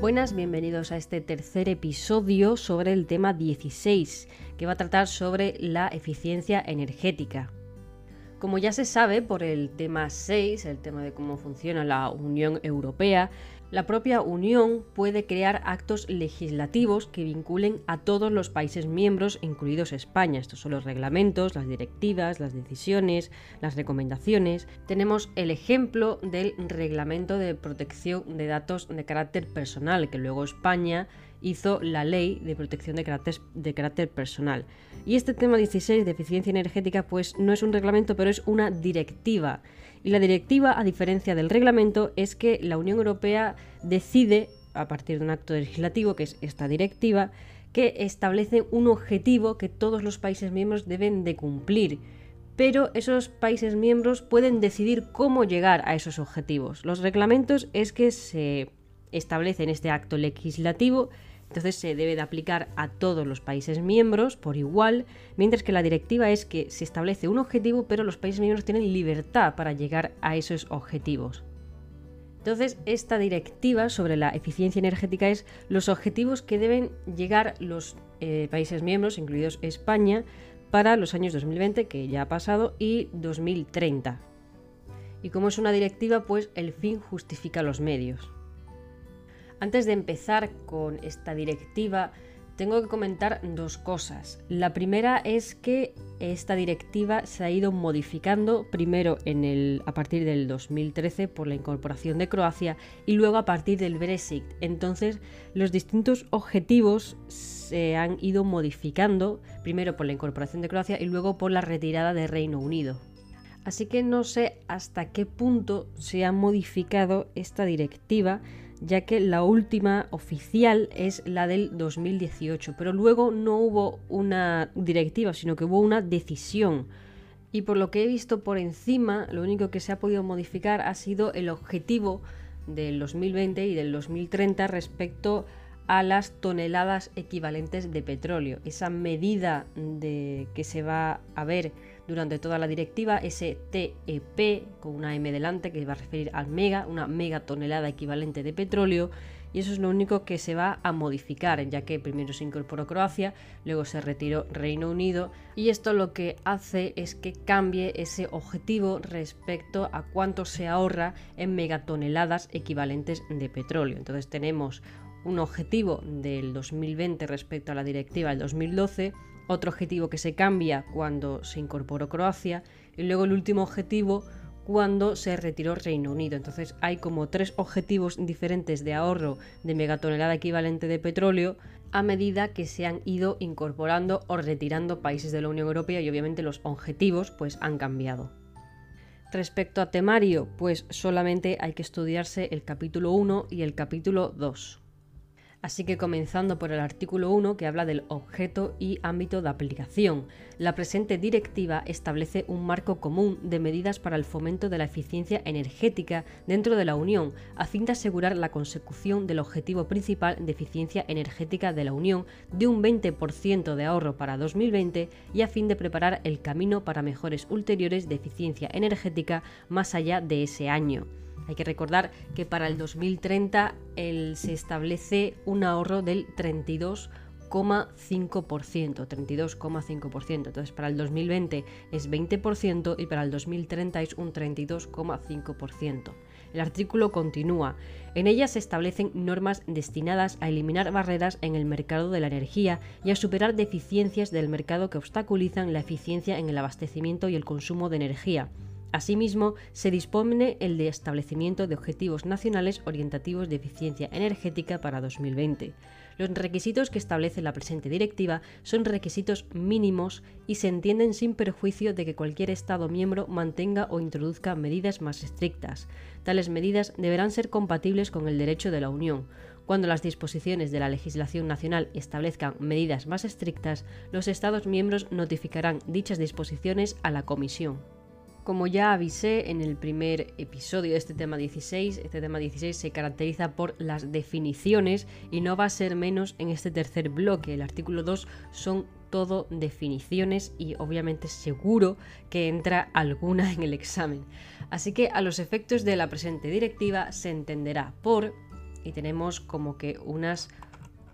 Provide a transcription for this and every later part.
Buenas, bienvenidos a este tercer episodio sobre el tema 16, que va a tratar sobre la eficiencia energética. Como ya se sabe por el tema 6, el tema de cómo funciona la Unión Europea, la propia Unión puede crear actos legislativos que vinculen a todos los países miembros, incluidos España. Estos son los reglamentos, las directivas, las decisiones, las recomendaciones. Tenemos el ejemplo del Reglamento de Protección de Datos de Carácter Personal, que luego España hizo la Ley de Protección de Carácter, de carácter Personal. Y este tema 16 de eficiencia energética pues no es un reglamento, pero es una directiva y la directiva, a diferencia del reglamento, es que la Unión Europea decide, a partir de un acto legislativo, que es esta directiva, que establece un objetivo que todos los países miembros deben de cumplir. Pero esos países miembros pueden decidir cómo llegar a esos objetivos. Los reglamentos es que se establece en este acto legislativo entonces se debe de aplicar a todos los países miembros por igual, mientras que la directiva es que se establece un objetivo, pero los países miembros tienen libertad para llegar a esos objetivos. Entonces, esta directiva sobre la eficiencia energética es los objetivos que deben llegar los eh, países miembros, incluidos España, para los años 2020, que ya ha pasado, y 2030. Y como es una directiva, pues el fin justifica los medios. Antes de empezar con esta directiva, tengo que comentar dos cosas. La primera es que esta directiva se ha ido modificando primero a partir del 2013 por la incorporación de Croacia y luego a partir del Brexit. Entonces los distintos objetivos se han ido modificando primero por la incorporación de Croacia y luego por la retirada de Reino Unido. Así que no sé hasta qué punto se ha modificado esta directiva ya que la última oficial es la del 2018, pero luego no hubo una directiva, sino que hubo una decisión. Y por lo que he visto por encima, lo único que se ha podido modificar ha sido el objetivo del 2020 y del 2030 respecto a las toneladas equivalentes de petróleo. Esa medida de que se va a ver durante toda la directiva, ese TEP con una M delante que va a referir al mega, una megatonelada equivalente de petróleo, y eso es lo único que se va a modificar, ya que primero se incorporó Croacia, luego se retiró Reino Unido, y esto lo que hace es que cambie ese objetivo respecto a cuánto se ahorra en megatoneladas equivalentes de petróleo. Entonces tenemos un objetivo del 2020 respecto a la directiva del 2012 otro objetivo que se cambia cuando se incorporó Croacia y luego el último objetivo cuando se retiró Reino Unido. Entonces hay como tres objetivos diferentes de ahorro de megatonelada equivalente de petróleo a medida que se han ido incorporando o retirando países de la Unión Europea y obviamente los objetivos pues han cambiado. Respecto a temario, pues solamente hay que estudiarse el capítulo 1 y el capítulo 2. Así que comenzando por el artículo 1 que habla del objeto y ámbito de aplicación, la presente directiva establece un marco común de medidas para el fomento de la eficiencia energética dentro de la Unión, a fin de asegurar la consecución del objetivo principal de eficiencia energética de la Unión de un 20% de ahorro para 2020 y a fin de preparar el camino para mejores ulteriores de eficiencia energética más allá de ese año. Hay que recordar que para el 2030 se establece un ahorro del 32,5%, 32,5%. Entonces para el 2020 es 20% y para el 2030 es un 32,5%. El artículo continúa. En ella se establecen normas destinadas a eliminar barreras en el mercado de la energía y a superar deficiencias del mercado que obstaculizan la eficiencia en el abastecimiento y el consumo de energía Asimismo, se dispone el de establecimiento de objetivos nacionales orientativos de eficiencia energética para 2020. Los requisitos que establece la presente directiva son requisitos mínimos y se entienden sin perjuicio de que cualquier Estado miembro mantenga o introduzca medidas más estrictas. Tales medidas deberán ser compatibles con el derecho de la Unión. Cuando las disposiciones de la legislación nacional establezcan medidas más estrictas, los Estados miembros notificarán dichas disposiciones a la Comisión. Como ya avisé en el primer episodio de este tema 16, este tema 16 se caracteriza por las definiciones y no va a ser menos en este tercer bloque. El artículo 2 son todo definiciones y obviamente seguro que entra alguna en el examen. Así que a los efectos de la presente directiva se entenderá por y tenemos como que unas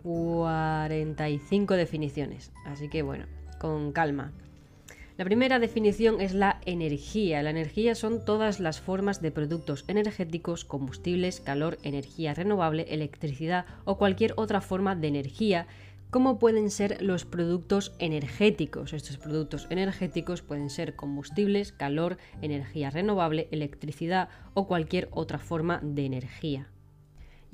45 definiciones. Así que bueno, con calma. La primera definición es la energía. La energía son todas las formas de productos energéticos, combustibles, calor, energía renovable, electricidad o cualquier otra forma de energía como pueden ser los productos energéticos. Estos productos energéticos pueden ser combustibles, calor, energía renovable, electricidad o cualquier otra forma de energía.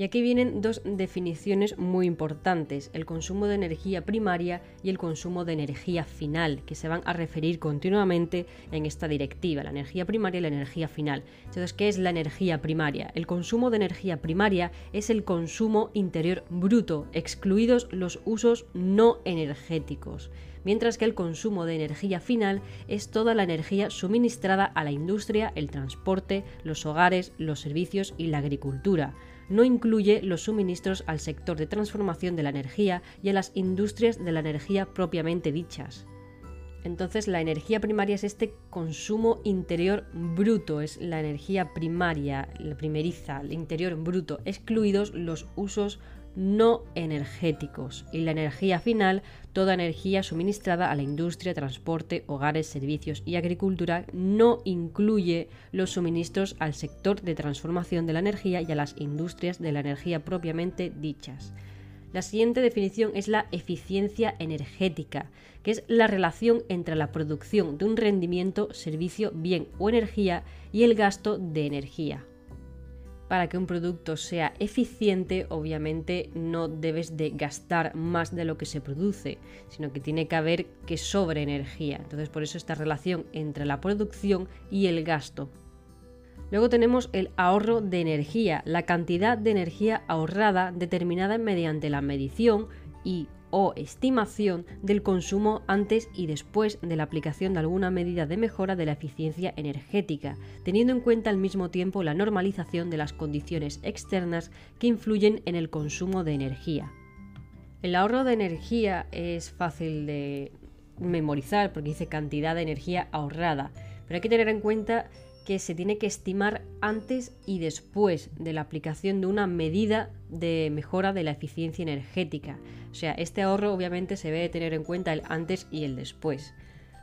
Y aquí vienen dos definiciones muy importantes, el consumo de energía primaria y el consumo de energía final, que se van a referir continuamente en esta directiva, la energía primaria y la energía final. Entonces, ¿qué es la energía primaria? El consumo de energía primaria es el consumo interior bruto, excluidos los usos no energéticos mientras que el consumo de energía final es toda la energía suministrada a la industria, el transporte, los hogares, los servicios y la agricultura no incluye los suministros al sector de transformación de la energía y a las industrias de la energía propiamente dichas. Entonces la energía primaria es este consumo interior bruto, es la energía primaria, la primeriza, el interior bruto, excluidos los usos no energéticos y la energía final, toda energía suministrada a la industria, transporte, hogares, servicios y agricultura, no incluye los suministros al sector de transformación de la energía y a las industrias de la energía propiamente dichas. La siguiente definición es la eficiencia energética, que es la relación entre la producción de un rendimiento, servicio, bien o energía y el gasto de energía para que un producto sea eficiente, obviamente no debes de gastar más de lo que se produce, sino que tiene que haber que sobre energía. Entonces, por eso esta relación entre la producción y el gasto. Luego tenemos el ahorro de energía, la cantidad de energía ahorrada determinada mediante la medición y o estimación del consumo antes y después de la aplicación de alguna medida de mejora de la eficiencia energética, teniendo en cuenta al mismo tiempo la normalización de las condiciones externas que influyen en el consumo de energía. El ahorro de energía es fácil de memorizar porque dice cantidad de energía ahorrada, pero hay que tener en cuenta que se tiene que estimar antes y después de la aplicación de una medida de mejora de la eficiencia energética. O sea, este ahorro obviamente se debe tener en cuenta el antes y el después.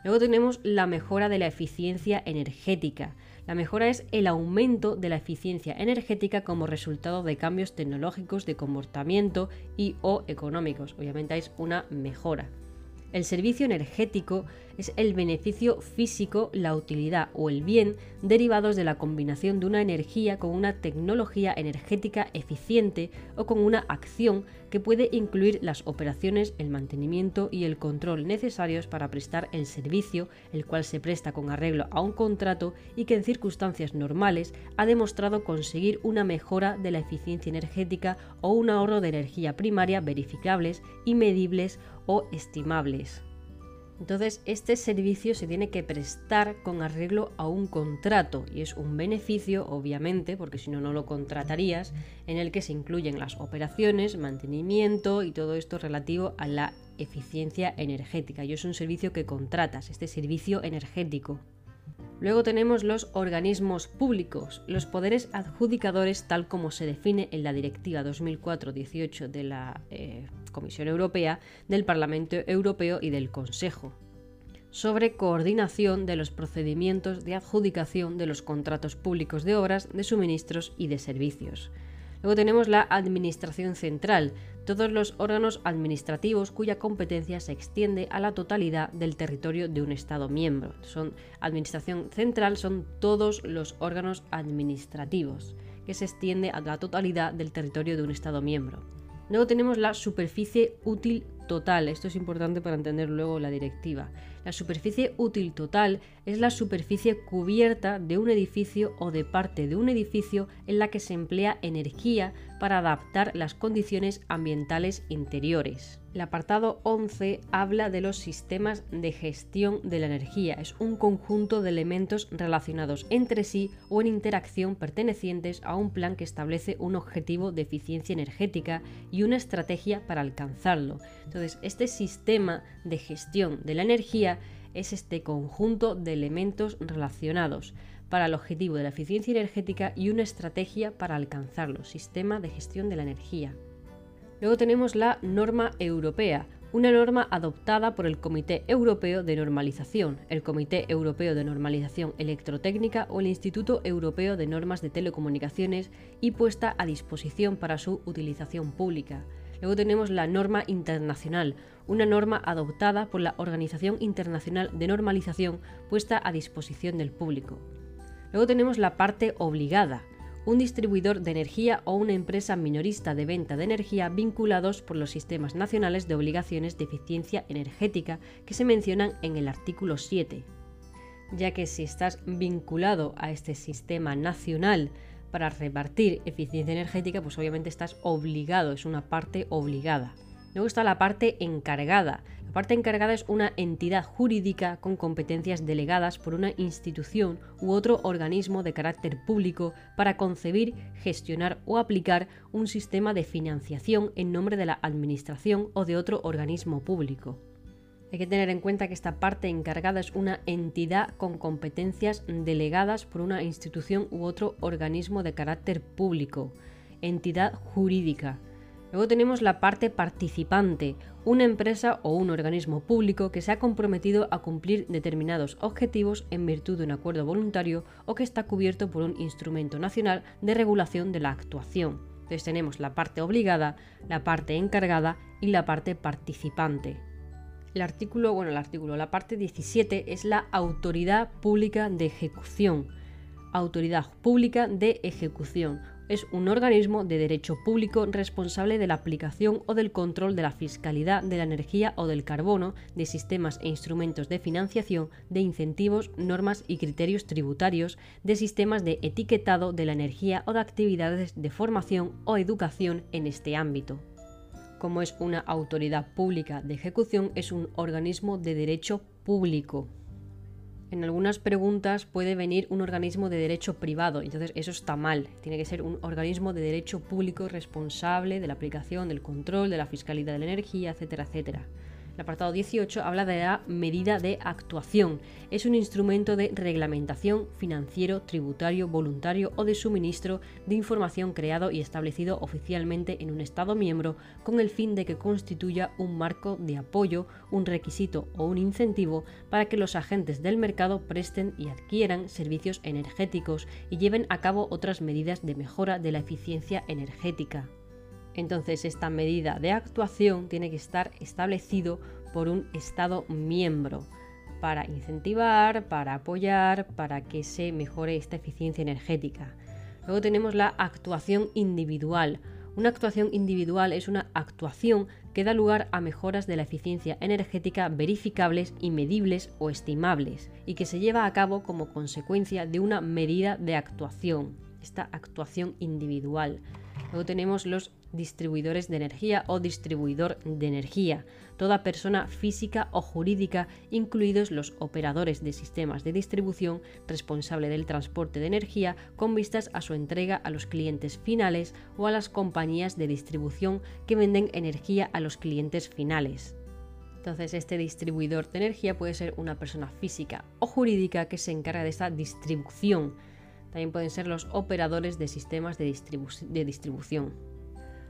Luego tenemos la mejora de la eficiencia energética. La mejora es el aumento de la eficiencia energética como resultado de cambios tecnológicos de comportamiento y o económicos. Obviamente es una mejora. El servicio energético es el beneficio físico, la utilidad o el bien derivados de la combinación de una energía con una tecnología energética eficiente o con una acción que puede incluir las operaciones, el mantenimiento y el control necesarios para prestar el servicio, el cual se presta con arreglo a un contrato y que en circunstancias normales ha demostrado conseguir una mejora de la eficiencia energética o un ahorro de energía primaria verificables y medibles o estimables. Entonces, este servicio se tiene que prestar con arreglo a un contrato y es un beneficio, obviamente, porque si no, no lo contratarías, en el que se incluyen las operaciones, mantenimiento y todo esto relativo a la eficiencia energética. Y es un servicio que contratas, este servicio energético. Luego tenemos los organismos públicos, los poderes adjudicadores tal como se define en la Directiva 2004-18 de la eh, Comisión Europea, del Parlamento Europeo y del Consejo sobre coordinación de los procedimientos de adjudicación de los contratos públicos de obras, de suministros y de servicios. Luego tenemos la Administración Central, todos los órganos administrativos cuya competencia se extiende a la totalidad del territorio de un Estado miembro. Son Administración Central son todos los órganos administrativos que se extiende a la totalidad del territorio de un Estado miembro. Luego tenemos la superficie útil total. Esto es importante para entender luego la directiva. La superficie útil total es la superficie cubierta de un edificio o de parte de un edificio en la que se emplea energía para adaptar las condiciones ambientales interiores. El apartado 11 habla de los sistemas de gestión de la energía. Es un conjunto de elementos relacionados entre sí o en interacción pertenecientes a un plan que establece un objetivo de eficiencia energética y una estrategia para alcanzarlo. Entonces, este sistema de gestión de la energía es este conjunto de elementos relacionados para el objetivo de la eficiencia energética y una estrategia para alcanzarlo, sistema de gestión de la energía. Luego tenemos la norma europea, una norma adoptada por el Comité Europeo de Normalización, el Comité Europeo de Normalización Electrotécnica o el Instituto Europeo de Normas de Telecomunicaciones y puesta a disposición para su utilización pública. Luego tenemos la norma internacional, una norma adoptada por la Organización Internacional de Normalización puesta a disposición del público. Luego tenemos la parte obligada, un distribuidor de energía o una empresa minorista de venta de energía vinculados por los sistemas nacionales de obligaciones de eficiencia energética que se mencionan en el artículo 7. Ya que si estás vinculado a este sistema nacional para repartir eficiencia energética, pues obviamente estás obligado, es una parte obligada. Luego está la parte encargada. Parte encargada es una entidad jurídica con competencias delegadas por una institución u otro organismo de carácter público para concebir, gestionar o aplicar un sistema de financiación en nombre de la Administración o de otro organismo público. Hay que tener en cuenta que esta parte encargada es una entidad con competencias delegadas por una institución u otro organismo de carácter público, entidad jurídica. Luego tenemos la parte participante, una empresa o un organismo público que se ha comprometido a cumplir determinados objetivos en virtud de un acuerdo voluntario o que está cubierto por un instrumento nacional de regulación de la actuación. Entonces tenemos la parte obligada, la parte encargada y la parte participante. El artículo, bueno, el artículo, la parte 17 es la autoridad pública de ejecución. Autoridad pública de ejecución es un organismo de derecho público responsable de la aplicación o del control de la fiscalidad de la energía o del carbono, de sistemas e instrumentos de financiación, de incentivos, normas y criterios tributarios, de sistemas de etiquetado de la energía o de actividades de formación o educación en este ámbito. Como es una autoridad pública de ejecución, es un organismo de derecho público en algunas preguntas puede venir un organismo de derecho privado, entonces eso está mal. Tiene que ser un organismo de derecho público responsable de la aplicación, del control, de la fiscalidad de la energía, etcétera, etcétera. El apartado 18 habla de la medida de actuación. Es un instrumento de reglamentación financiero, tributario, voluntario o de suministro de información creado y establecido oficialmente en un Estado miembro con el fin de que constituya un marco de apoyo, un requisito o un incentivo para que los agentes del mercado presten y adquieran servicios energéticos y lleven a cabo otras medidas de mejora de la eficiencia energética. Entonces esta medida de actuación tiene que estar establecido por un Estado miembro para incentivar, para apoyar, para que se mejore esta eficiencia energética. Luego tenemos la actuación individual. Una actuación individual es una actuación que da lugar a mejoras de la eficiencia energética verificables y medibles o estimables y que se lleva a cabo como consecuencia de una medida de actuación, esta actuación individual. Luego tenemos los distribuidores de energía o distribuidor de energía, toda persona física o jurídica, incluidos los operadores de sistemas de distribución responsable del transporte de energía con vistas a su entrega a los clientes finales o a las compañías de distribución que venden energía a los clientes finales. Entonces, este distribuidor de energía puede ser una persona física o jurídica que se encarga de esta distribución. También pueden ser los operadores de sistemas de, distribución.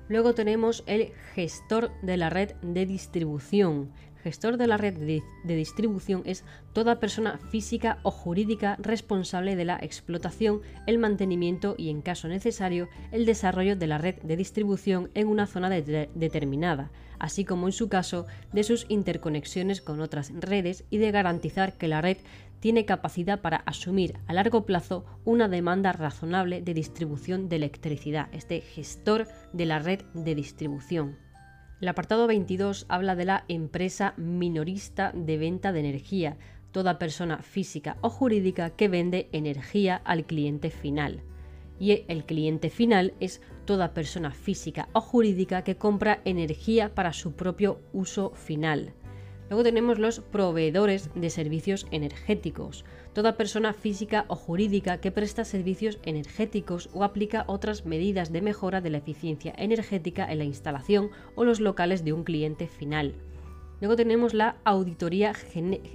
Luego tenemos el gestor de la red de distribución. Gestor de la red de, distribución es toda persona física o jurídica responsable de la explotación, el mantenimiento y, en caso necesario, el desarrollo de la red de distribución en una zona determinada, así como en su caso de sus interconexiones con otras redes y de garantizar que la red tiene capacidad para asumir a largo plazo una demanda razonable de distribución de electricidad, este gestor de la red de distribución. El apartado 22 habla de la empresa minorista de venta de energía, toda persona física o jurídica que vende energía al cliente final. Y el cliente final es toda persona física o jurídica que compra energía para su propio uso final. Luego tenemos los proveedores de servicios energéticos, toda persona física o jurídica que presta servicios energéticos o aplica otras medidas de mejora de la eficiencia energética en la instalación o los locales de un cliente final. Luego tenemos la auditoría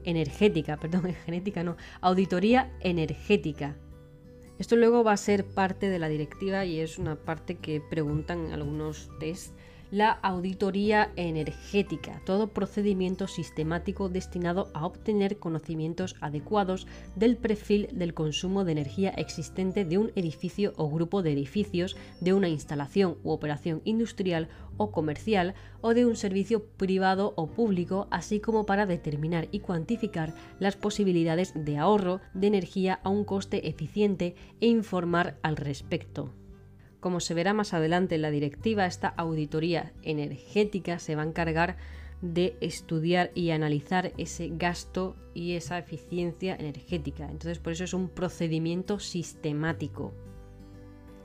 energética, perdón, genética no, auditoría energética. Esto luego va a ser parte de la directiva y es una parte que preguntan algunos test la auditoría energética, todo procedimiento sistemático destinado a obtener conocimientos adecuados del perfil del consumo de energía existente de un edificio o grupo de edificios, de una instalación u operación industrial o comercial o de un servicio privado o público, así como para determinar y cuantificar las posibilidades de ahorro de energía a un coste eficiente e informar al respecto. Como se verá más adelante en la directiva, esta auditoría energética se va a encargar de estudiar y analizar ese gasto y esa eficiencia energética. Entonces, por eso es un procedimiento sistemático.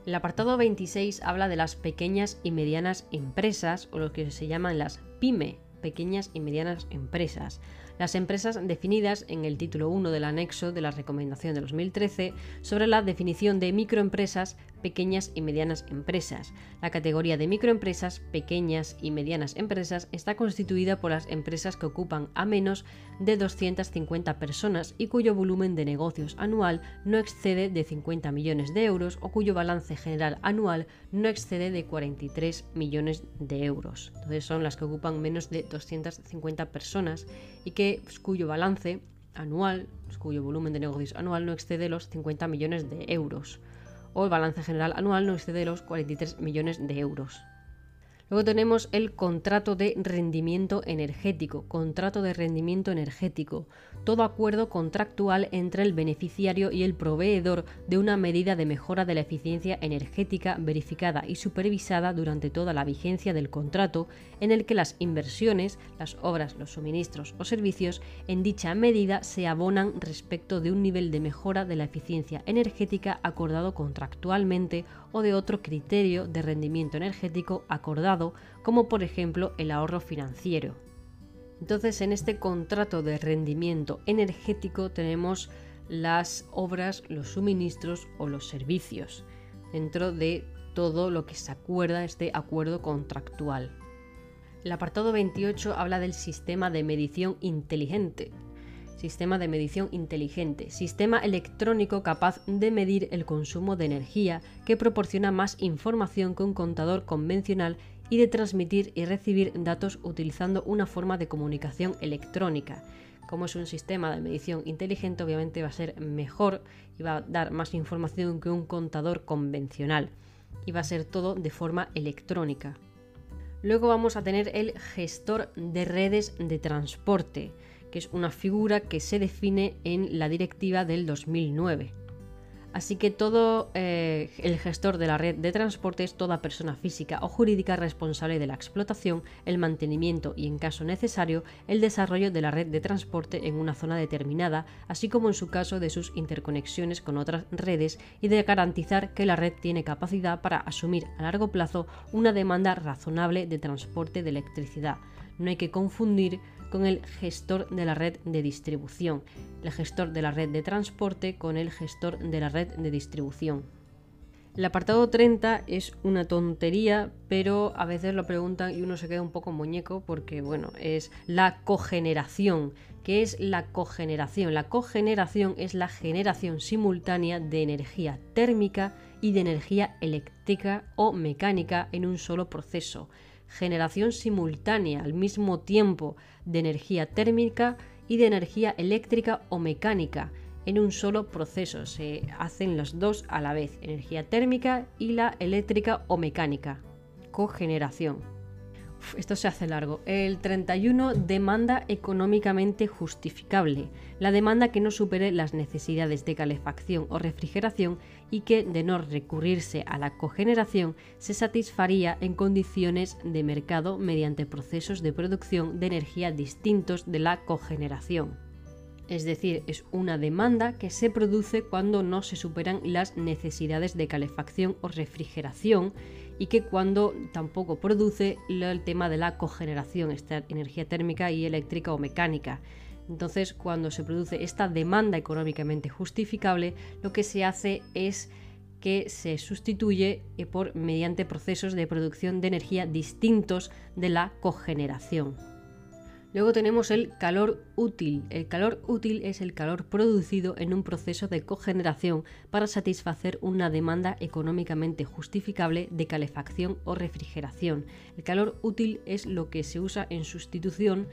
El apartado 26 habla de las pequeñas y medianas empresas o lo que se llaman las PYME, pequeñas y medianas empresas. Las empresas definidas en el título 1 del anexo de la recomendación de 2013 sobre la definición de microempresas, pequeñas y medianas empresas. La categoría de microempresas, pequeñas y medianas empresas está constituida por las empresas que ocupan a menos de 250 personas y cuyo volumen de negocios anual no excede de 50 millones de euros o cuyo balance general anual no excede de 43 millones de euros. Entonces son las que ocupan menos de 250 personas y que, pues, cuyo balance anual, pues, cuyo volumen de negocios anual no excede los 50 millones de euros o el balance general anual no excede los 43 millones de euros. Luego tenemos el contrato de rendimiento energético. Contrato de rendimiento energético. Todo acuerdo contractual entre el beneficiario y el proveedor de una medida de mejora de la eficiencia energética verificada y supervisada durante toda la vigencia del contrato, en el que las inversiones, las obras, los suministros o servicios en dicha medida se abonan respecto de un nivel de mejora de la eficiencia energética acordado contractualmente o de otro criterio de rendimiento energético acordado, como por ejemplo el ahorro financiero. Entonces, en este contrato de rendimiento energético tenemos las obras, los suministros o los servicios, dentro de todo lo que se acuerda este acuerdo contractual. El apartado 28 habla del sistema de medición inteligente, sistema de medición inteligente, sistema electrónico capaz de medir el consumo de energía que proporciona más información que un contador convencional y de transmitir y recibir datos utilizando una forma de comunicación electrónica. Como es un sistema de medición inteligente, obviamente va a ser mejor y va a dar más información que un contador convencional. Y va a ser todo de forma electrónica. Luego vamos a tener el gestor de redes de transporte que es una figura que se define en la directiva del 2009. Así que todo eh, el gestor de la red de transporte es toda persona física o jurídica responsable de la explotación, el mantenimiento y, en caso necesario, el desarrollo de la red de transporte en una zona determinada, así como en su caso de sus interconexiones con otras redes y de garantizar que la red tiene capacidad para asumir a largo plazo una demanda razonable de transporte de electricidad. No hay que confundir con el gestor de la red de distribución, el gestor de la red de transporte con el gestor de la red de distribución. El apartado 30 es una tontería, pero a veces lo preguntan y uno se queda un poco muñeco porque, bueno, es la cogeneración. ¿Qué es la cogeneración? La cogeneración es la generación simultánea de energía térmica y de energía eléctrica o mecánica en un solo proceso generación simultánea al mismo tiempo de energía térmica y de energía eléctrica o mecánica en un solo proceso. Se hacen los dos a la vez, energía térmica y la eléctrica o mecánica. Cogeneración esto se hace largo. El 31, demanda económicamente justificable. La demanda que no supere las necesidades de calefacción o refrigeración y que, de no recurrirse a la cogeneración, se satisfaría en condiciones de mercado mediante procesos de producción de energía distintos de la cogeneración. Es decir, es una demanda que se produce cuando no se superan las necesidades de calefacción o refrigeración y que cuando tampoco produce el tema de la cogeneración, esta energía térmica y eléctrica o mecánica. Entonces, cuando se produce esta demanda económicamente justificable, lo que se hace es que se sustituye eh, por mediante procesos de producción de energía distintos de la cogeneración. Luego tenemos el calor útil. El calor útil es el calor producido en un proceso de cogeneración para satisfacer una demanda económicamente justificable de calefacción o refrigeración. El calor útil es lo que se usa en sustitución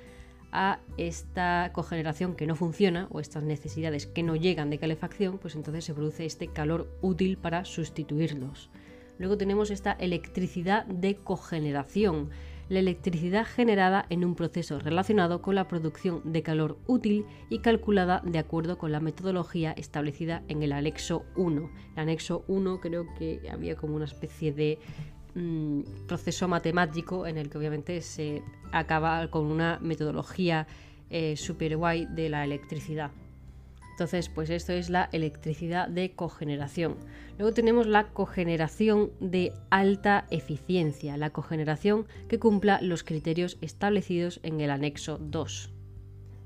a esta cogeneración que no funciona o estas necesidades que no llegan de calefacción, pues entonces se produce este calor útil para sustituirlos. Luego tenemos esta electricidad de cogeneración la electricidad generada en un proceso relacionado con la producción de calor útil y calculada de acuerdo con la metodología establecida en el anexo 1. El anexo 1 creo que había como una especie de mm, proceso matemático en el que obviamente se acaba con una metodología eh, super guay de la electricidad. Entonces, pues esto es la electricidad de cogeneración. Luego tenemos la cogeneración de alta eficiencia, la cogeneración que cumpla los criterios establecidos en el anexo 2.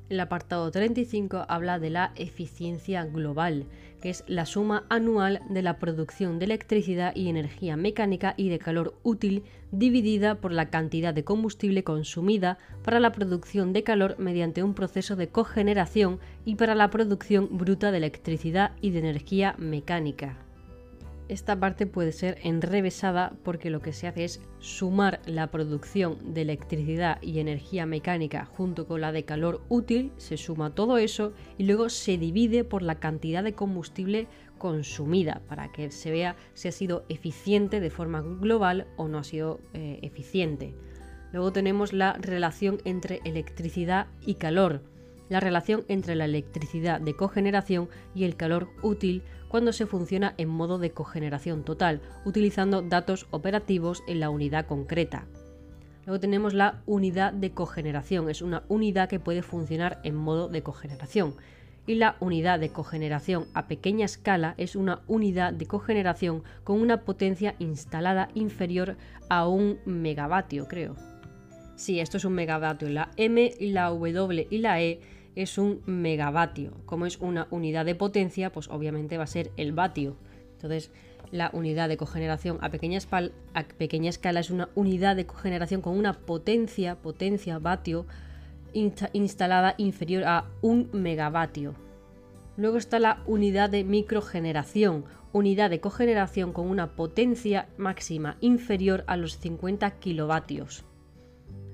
El apartado 35 habla de la eficiencia global, que es la suma anual de la producción de electricidad y energía mecánica y de calor útil dividida por la cantidad de combustible consumida para la producción de calor mediante un proceso de cogeneración y para la producción bruta de electricidad y de energía mecánica esta parte puede ser enrevesada porque lo que se hace es sumar la producción de electricidad y energía mecánica junto con la de calor útil, se suma todo eso y luego se divide por la cantidad de combustible consumida para que se vea si ha sido eficiente de forma global o no ha sido eh, eficiente. Luego tenemos la relación entre electricidad y calor, la relación entre la electricidad de cogeneración y el calor útil cuando se funciona en modo de cogeneración total, utilizando datos operativos en la unidad concreta. Luego tenemos la unidad de cogeneración, es una unidad que puede funcionar en modo de cogeneración. Y la unidad de cogeneración a pequeña escala es una unidad de cogeneración con una potencia instalada inferior a un megavatio, creo. Sí, esto es un megavatio. La M, la W y la E es un megavatio. Como es una unidad de potencia, pues obviamente va a ser el vatio. Entonces, la unidad de cogeneración a pequeña, a pequeña escala es una unidad de cogeneración con una potencia, potencia, vatio, instalada inferior a un megavatio. Luego está la unidad de microgeneración, unidad de cogeneración con una potencia máxima inferior a los 50 kilovatios.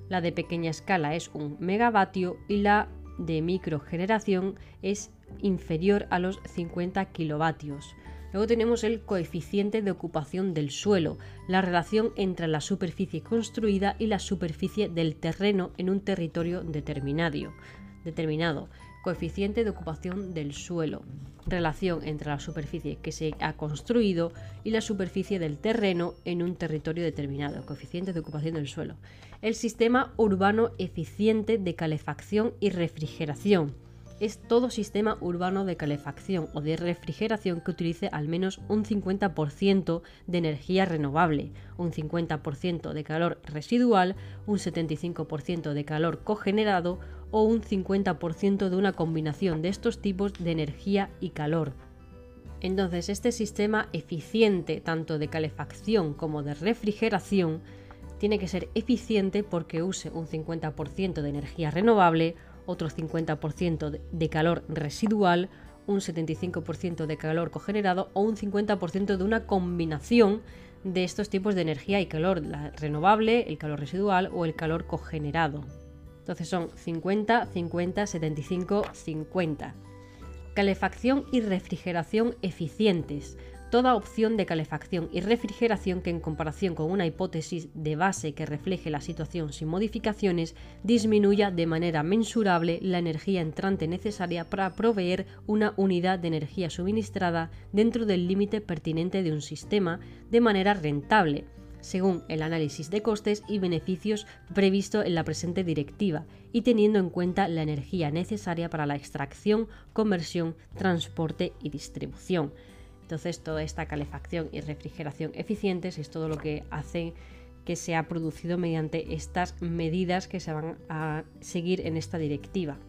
La de pequeña escala es un megavatio y la de microgeneración es inferior a los 50 kilovatios. Luego tenemos el coeficiente de ocupación del suelo, la relación entre la superficie construida y la superficie del terreno en un territorio determinado. Coeficiente de ocupación del suelo, relación entre la superficie que se ha construido y la superficie del terreno en un territorio determinado, coeficiente de ocupación del suelo. El sistema urbano eficiente de calefacción y refrigeración es todo sistema urbano de calefacción o de refrigeración que utilice al menos un 50% de energía renovable, un 50% de calor residual, un 75% de calor cogenerado o un 50% de una combinación de estos tipos de energía y calor. Entonces, este sistema eficiente tanto de calefacción como de refrigeración tiene que ser eficiente porque use un 50% de energía renovable, otro 50% de calor residual, un 75% de calor cogenerado o un 50% de una combinación de estos tipos de energía y calor, la renovable, el calor residual o el calor cogenerado. Entonces son 50, 50, 75, 50. Calefacción y refrigeración eficientes toda opción de calefacción y refrigeración que en comparación con una hipótesis de base que refleje la situación sin modificaciones disminuya de manera mensurable la energía entrante necesaria para proveer una unidad de energía suministrada dentro del límite pertinente de un sistema de manera rentable según el análisis de costes y beneficios previsto en la presente directiva y teniendo en cuenta la energía necesaria para la extracción, conversión, transporte y distribución. Entonces toda esta calefacción y refrigeración eficientes es todo lo que hace que se ha producido mediante estas medidas que se van a seguir en esta directiva.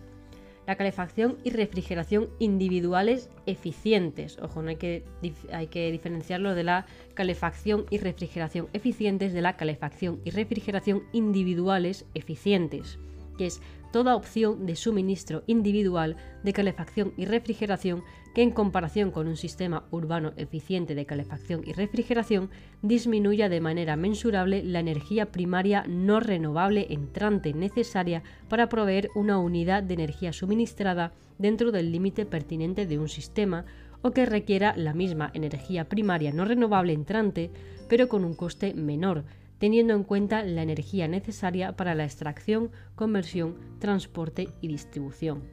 La calefacción y refrigeración individuales eficientes. Ojo, no hay que, hay que diferenciarlo de la calefacción y refrigeración eficientes de la calefacción y refrigeración individuales eficientes. que es toda opción de suministro individual de calefacción y refrigeración que en comparación con un sistema urbano eficiente de calefacción y refrigeración disminuya de manera mensurable la energía primaria no renovable entrante necesaria para proveer una unidad de energía suministrada dentro del límite pertinente de un sistema o que requiera la misma energía primaria no renovable entrante pero con un coste menor teniendo en cuenta la energía necesaria para la extracción, conversión, transporte y distribución.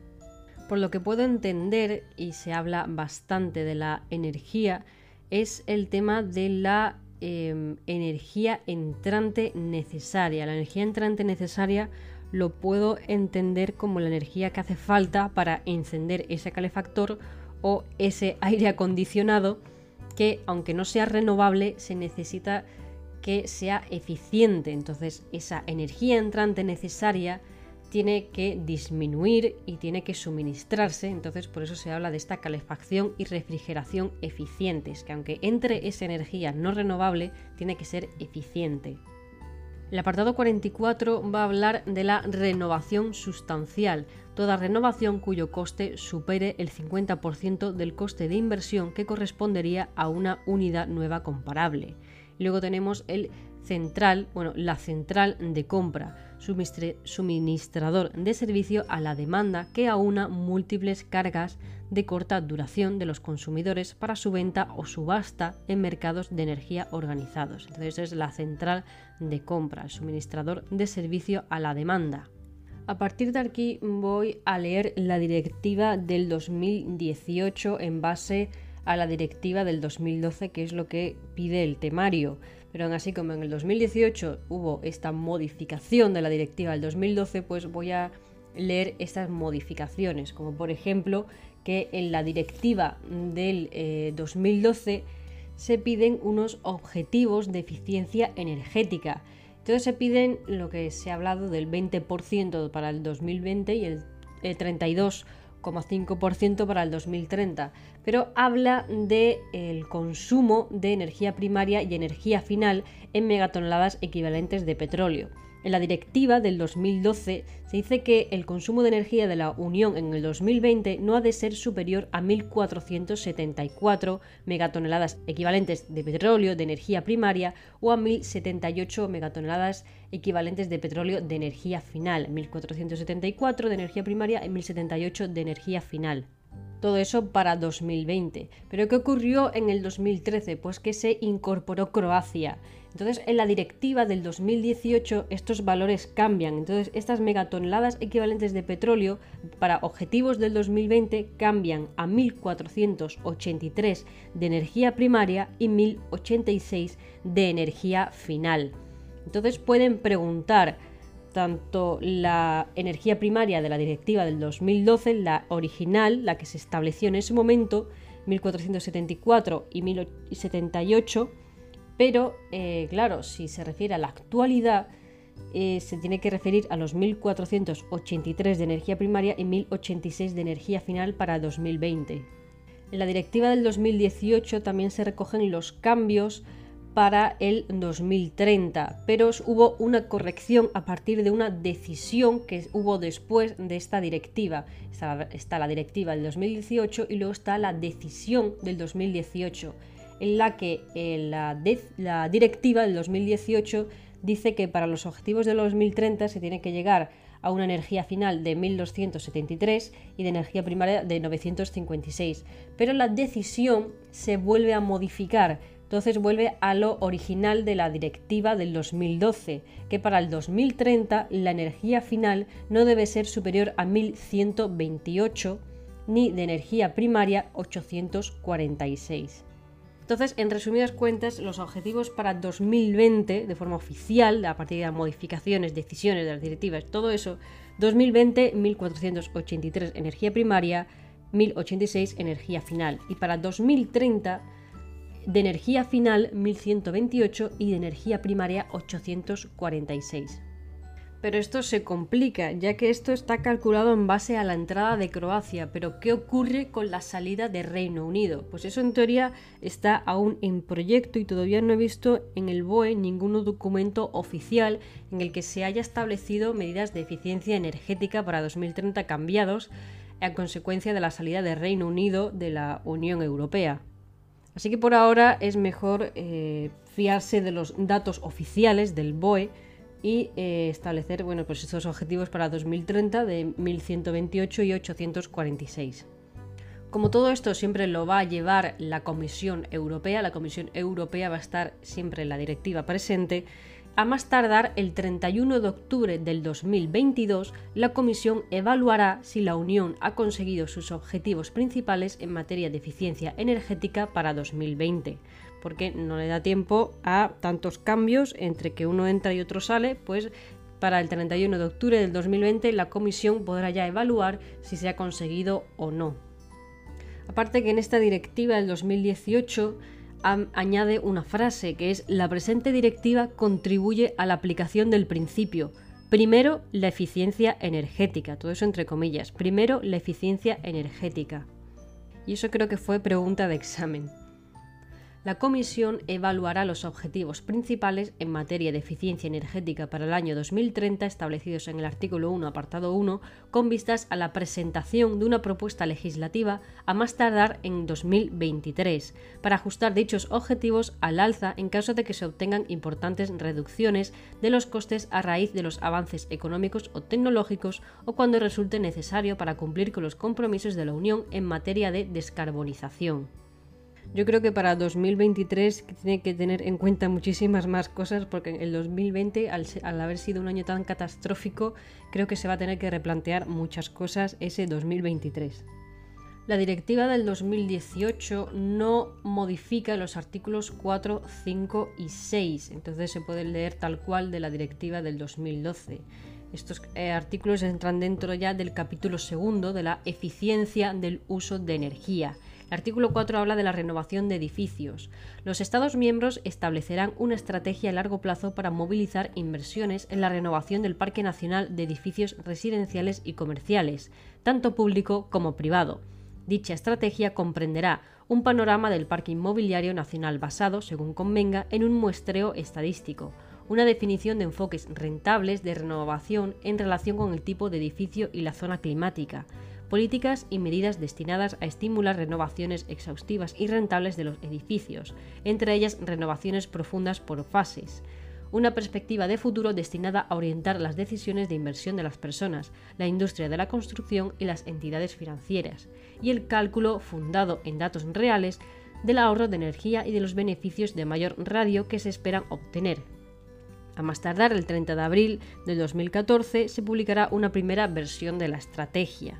Por lo que puedo entender, y se habla bastante de la energía, es el tema de la em, energía entrante necesaria. La energía entrante necesaria lo puedo entender como la energía que hace falta para encender ese calefactor o ese aire acondicionado que aunque no sea renovable se necesita que sea eficiente. Entonces esa energía entrante necesaria tiene que disminuir y tiene que suministrarse. Entonces por eso se habla de esta calefacción y refrigeración eficientes, que aunque entre esa energía no renovable, tiene que ser eficiente. El apartado 44 va a hablar de la renovación sustancial, toda renovación cuyo coste supere el 50% del coste de inversión que correspondería a una unidad nueva comparable. Luego tenemos el central, bueno, la central de compra, suministrador de servicio a la demanda que aúna múltiples cargas de corta duración de los consumidores para su venta o subasta en mercados de energía organizados. Entonces es la central de compra, el suministrador de servicio a la demanda. A partir de aquí voy a leer la directiva del 2018 en base a la directiva del 2012, que es lo que pide el temario. Pero aún así, como en el 2018 hubo esta modificación de la directiva del 2012, pues voy a leer estas modificaciones, como por ejemplo que en la directiva del 2012 eh, se piden unos objetivos de eficiencia energética. Entonces se piden lo que se ha hablado del 20% para el 2020 y el 32% 5% para el 2030, pero habla del el consumo de energía primaria y energía final en megatoneladas equivalentes de petróleo. En la directiva del 2012 se dice que el consumo de energía de la Unión en el 2020 no ha de ser superior a 1.474 megatoneladas equivalentes de petróleo de energía primaria o a 1.078 megatoneladas equivalentes de petróleo de energía final. 1.474 de energía primaria y 1.078 de energía final. Todo eso para 2020. Pero ¿qué ocurrió en el 2013? Pues que se incorporó Croacia. Entonces, en la directiva del 2018 estos valores cambian. Entonces, estas megatoneladas equivalentes de petróleo para objetivos del 2020 cambian a 1483 de energía primaria y 1086 de energía final. Entonces, pueden preguntar, tanto la energía primaria de la directiva del 2012, la original, la que se estableció en ese momento, 1474 y 1078, pero eh, claro, si se refiere a la actualidad, eh, se tiene que referir a los 1483 de energía primaria y 1086 de energía final para 2020. En la directiva del 2018 también se recogen los cambios para el 2030, pero hubo una corrección a partir de una decisión que hubo después de esta directiva. Está, la directiva del 2018 y luego está la decisión del 2018, en la que eh, la, la directiva del 2018 dice que para los objetivos del 2030 se tiene que llegar a una energía final de 1273 y de energía primaria de 956. Pero la decisión se vuelve a modificar entonces vuelve a lo original de la directiva del 2012, que para el 2030 la energía final no debe ser superior a 1128 ni de energía primaria 846. Entonces, en resumidas cuentas, los objetivos para 2020, de forma oficial, a partir de modificaciones, decisiones de las directivas, todo eso, 2020, 1483 energía primaria, 1086 energía final. Y para 2030, de energía final 1128 y de energía primaria 846. Pero esto se complica, ya que esto está calculado en base a la entrada de Croacia. Pero ¿qué ocurre con la salida de Reino Unido? Pues eso en teoría está aún en proyecto y todavía no he visto en el BOE ningún documento oficial en el que se haya establecido medidas de eficiencia energética para 2030 cambiados a consecuencia de la salida de Reino Unido de la Unión Europea. Así que por ahora es mejor eh, fiarse de los datos oficiales del BOE y eh, establecer bueno, pues estos objetivos para 2030 de 1128 y 846. Como todo esto siempre lo va a llevar la Comisión Europea, la Comisión Europea va a estar siempre en la directiva presente, a más tardar el 31 de octubre del 2022, la Comisión evaluará si la Unión ha conseguido sus objetivos principales en materia de eficiencia energética para 2020 porque no le da tiempo a tantos cambios entre que uno entra y otro sale, pues para el 31 de octubre del 2020 la comisión podrá ya evaluar si se ha conseguido o no. Aparte que en esta directiva del 2018 añade una frase que es la presente directiva contribuye a la aplicación del principio. Primero, la eficiencia energética, todo eso entre comillas. Primero, la eficiencia energética. Y eso creo que fue pregunta de examen la Comisión evaluará los objetivos principales en materia de eficiencia energética para el año 2030 establecidos en el artículo 1, apartado 1, con vistas a la presentación de una propuesta legislativa a más tardar en 2023, para ajustar dichos objetivos al alza en caso de que se obtengan importantes reducciones de los costes a raíz de los avances económicos o tecnológicos o cuando resulte necesario para cumplir con los compromisos de la Unión en materia de descarbonización. Yo creo que para 2023 tiene que tener en cuenta muchísimas más cosas porque el 2020, al, haber sido un año tan catastrófico, creo que se va a tener que replantear muchas cosas ese 2023. La directiva del 2018 no modifica los artículos 4, 5 y 6, entonces se puede leer tal cual de la directiva del 2012. Estos eh, artículos entran dentro ya del capítulo segundo de la eficiencia del uso de energía artículo 4 habla de la renovación de edificios. Los Estados miembros establecerán una estrategia a largo plazo para movilizar inversiones en la renovación del Parque Nacional de Edificios Residenciales y Comerciales, tanto público como privado. Dicha estrategia comprenderá un panorama del parque inmobiliario nacional basado, según convenga, en un muestreo estadístico, una definición de enfoques rentables de renovación en relación con el tipo de edificio y la zona climática, políticas y medidas destinadas a estimular renovaciones exhaustivas y rentables de los edificios, entre ellas renovaciones profundas por fases, una perspectiva de futuro destinada a orientar las decisiones de inversión de las personas, la industria de la construcción y las entidades financieras, y el cálculo fundado en datos reales del ahorro de energía y de los beneficios de mayor radio que se esperan obtener. A más tardar, el 30 de abril de 2014, se publicará una primera versión de la estrategia.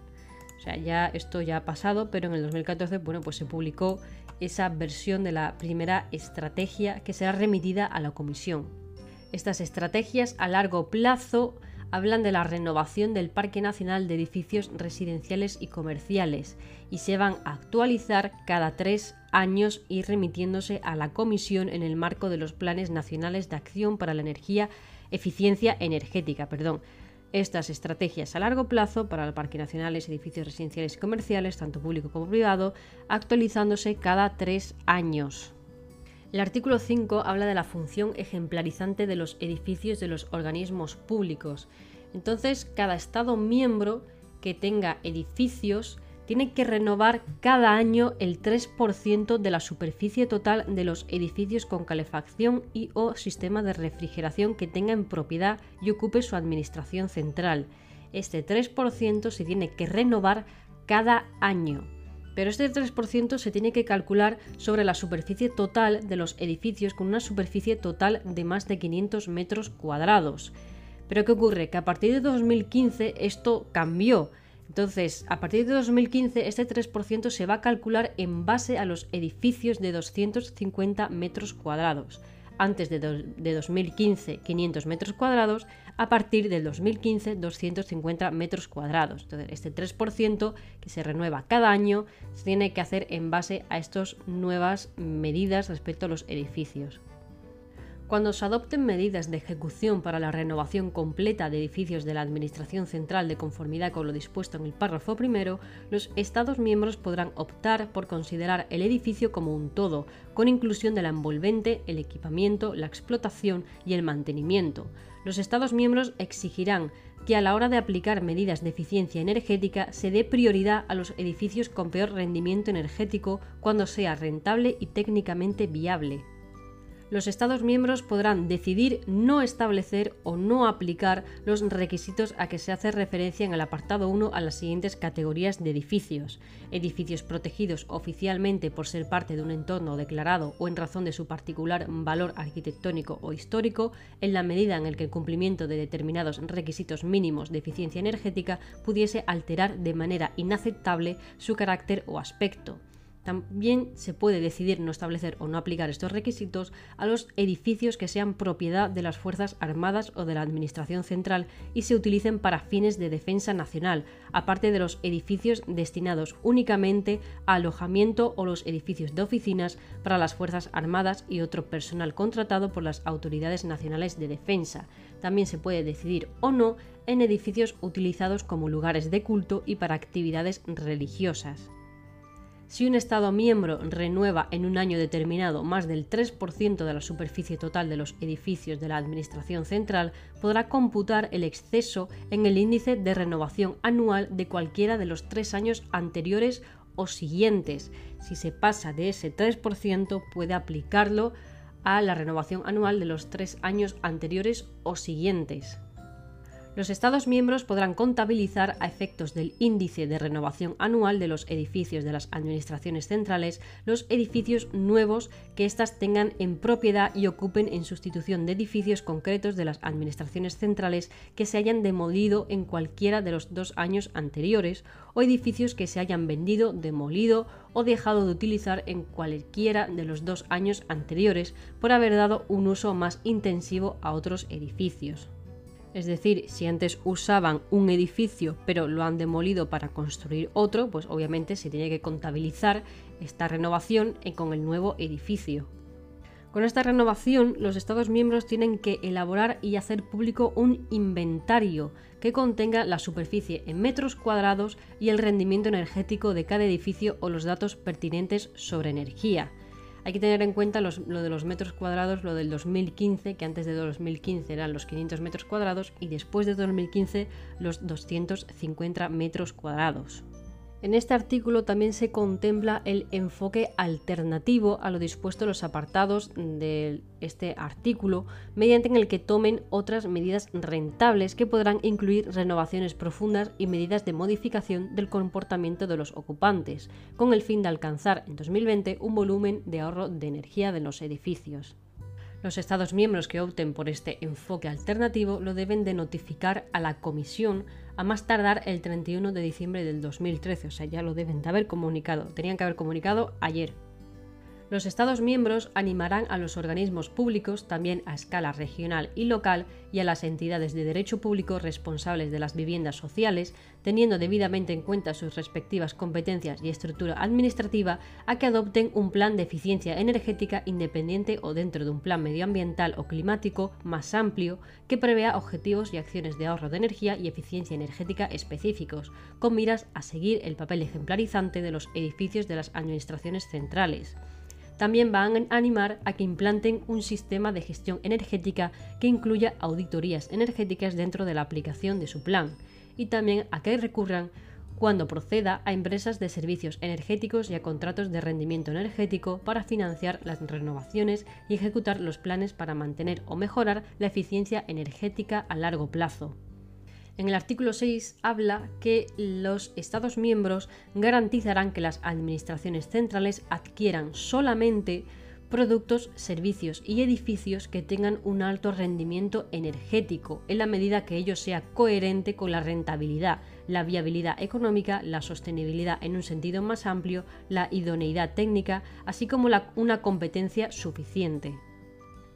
O sea, ya esto ya ha pasado, pero en el 2014 bueno, pues se publicó esa versión de la primera estrategia que será remitida a la comisión. Estas estrategias a largo plazo hablan de la renovación del Parque Nacional de Edificios Residenciales y Comerciales y se van a actualizar cada tres años y remitiéndose a la Comisión en el marco de los Planes Nacionales de Acción para la Energía, Eficiencia Energética, perdón, estas estrategias a largo plazo para el Parque Nacional, edificios residenciales y comerciales, tanto público como privado, actualizándose cada tres años. El artículo 5 habla de la función ejemplarizante de los edificios de los organismos públicos. Entonces, cada Estado miembro que tenga edificios tiene que renovar cada año el 3% de la superficie total de los edificios con calefacción y o sistema de refrigeración que tenga en propiedad y ocupe su administración central. Este 3% se tiene que renovar cada año. Pero este 3% se tiene que calcular sobre la superficie total de los edificios con una superficie total de más de 500 metros cuadrados. Pero ¿qué ocurre? Que a partir de 2015 esto cambió entonces, a partir de 2015, este 3% se va a calcular en base a los edificios de 250 metros cuadrados. Antes de, 2015, 500 metros cuadrados, a partir del 2015, 250 metros cuadrados. Entonces, este 3% que se renueva cada año se tiene que hacer en base a estas nuevas medidas respecto a los edificios. Cuando se adopten medidas de ejecución para la renovación completa de edificios de la Administración Central de conformidad con lo dispuesto en el párrafo primero, los Estados miembros podrán optar por considerar el edificio como un todo, con inclusión de la envolvente, el equipamiento, la explotación y el mantenimiento. Los Estados miembros exigirán que a la hora de aplicar medidas de eficiencia energética se dé prioridad a los edificios con peor rendimiento energético cuando sea rentable y técnicamente viable los Estados miembros podrán decidir no establecer o no aplicar los requisitos a que se hace referencia en el apartado 1 a las siguientes categorías de edificios. Edificios protegidos oficialmente por ser parte de un entorno declarado o en razón de su particular valor arquitectónico o histórico, en la medida en el que el cumplimiento de determinados requisitos mínimos de eficiencia energética pudiese alterar de manera inaceptable su carácter o aspecto. También se puede decidir no establecer o no aplicar estos requisitos a los edificios que sean propiedad de las Fuerzas Armadas o de la Administración Central y se utilicen para fines de defensa nacional, aparte de los edificios destinados únicamente a alojamiento o los edificios de oficinas para las Fuerzas Armadas y otro personal contratado por las autoridades nacionales de defensa. También se puede decidir o no en edificios utilizados como lugares de culto y para actividades religiosas. Si un Estado miembro renueva en un año determinado más del 3% de la superficie total de los edificios de la Administración Central, podrá computar el exceso en el índice de renovación anual de cualquiera de los tres años anteriores o siguientes. Si se pasa de ese 3%, puede aplicarlo a la renovación anual de los tres años anteriores o siguientes. Los Estados miembros podrán contabilizar a efectos del índice de renovación anual de los edificios de las administraciones centrales los edificios nuevos que éstas tengan en propiedad y ocupen en sustitución de edificios concretos de las administraciones centrales que se hayan demolido en cualquiera de los dos años anteriores o edificios que se hayan vendido, demolido o dejado de utilizar en cualquiera de los dos años anteriores por haber dado un uso más intensivo a otros edificios. Es decir, si antes usaban un edificio pero lo han demolido para construir otro, pues obviamente se tiene que contabilizar esta renovación con el nuevo edificio. Con esta renovación, los Estados miembros tienen que elaborar y hacer público un inventario que contenga la superficie en metros cuadrados y el rendimiento energético de cada edificio o los datos pertinentes sobre energía. Hay que tener en cuenta lo de los metros cuadrados, lo del 2015, que antes de 2015 eran los 500 metros cuadrados y después de 2015 los 250 metros cuadrados. En este artículo también se contempla el enfoque alternativo a lo dispuesto en los apartados de este artículo, mediante en el que tomen otras medidas rentables que podrán incluir renovaciones profundas y medidas de modificación del comportamiento de los ocupantes, con el fin de alcanzar en 2020 un volumen de ahorro de energía de los edificios. Los Estados miembros que opten por este enfoque alternativo lo deben de notificar a la Comisión a más tardar el 31 de diciembre del 2013, o sea, ya lo deben de haber comunicado. Tenían que haber comunicado ayer, los Estados miembros animarán a los organismos públicos, también a escala regional y local, y a las entidades de derecho público responsables de las viviendas sociales, teniendo debidamente en cuenta sus respectivas competencias y estructura administrativa, a que adopten un plan de eficiencia energética independiente o dentro de un plan medioambiental o climático más amplio que prevea objetivos y acciones de ahorro de energía y eficiencia energética específicos, con miras a seguir el papel ejemplarizante de los edificios de las administraciones centrales también van a animar a que implanten un sistema de gestión energética que incluya auditorías energéticas dentro de la aplicación de su plan y también a que recurran cuando proceda a empresas de servicios energéticos y a contratos de rendimiento energético para financiar las renovaciones y ejecutar los planes para mantener o mejorar la eficiencia energética a largo plazo. En el artículo 6 habla que los Estados miembros garantizarán que las administraciones centrales adquieran solamente productos, servicios y edificios que tengan un alto rendimiento energético, en la medida que ello sea coherente con la rentabilidad, la viabilidad económica, la sostenibilidad en un sentido más amplio, la idoneidad técnica, así como una competencia suficiente.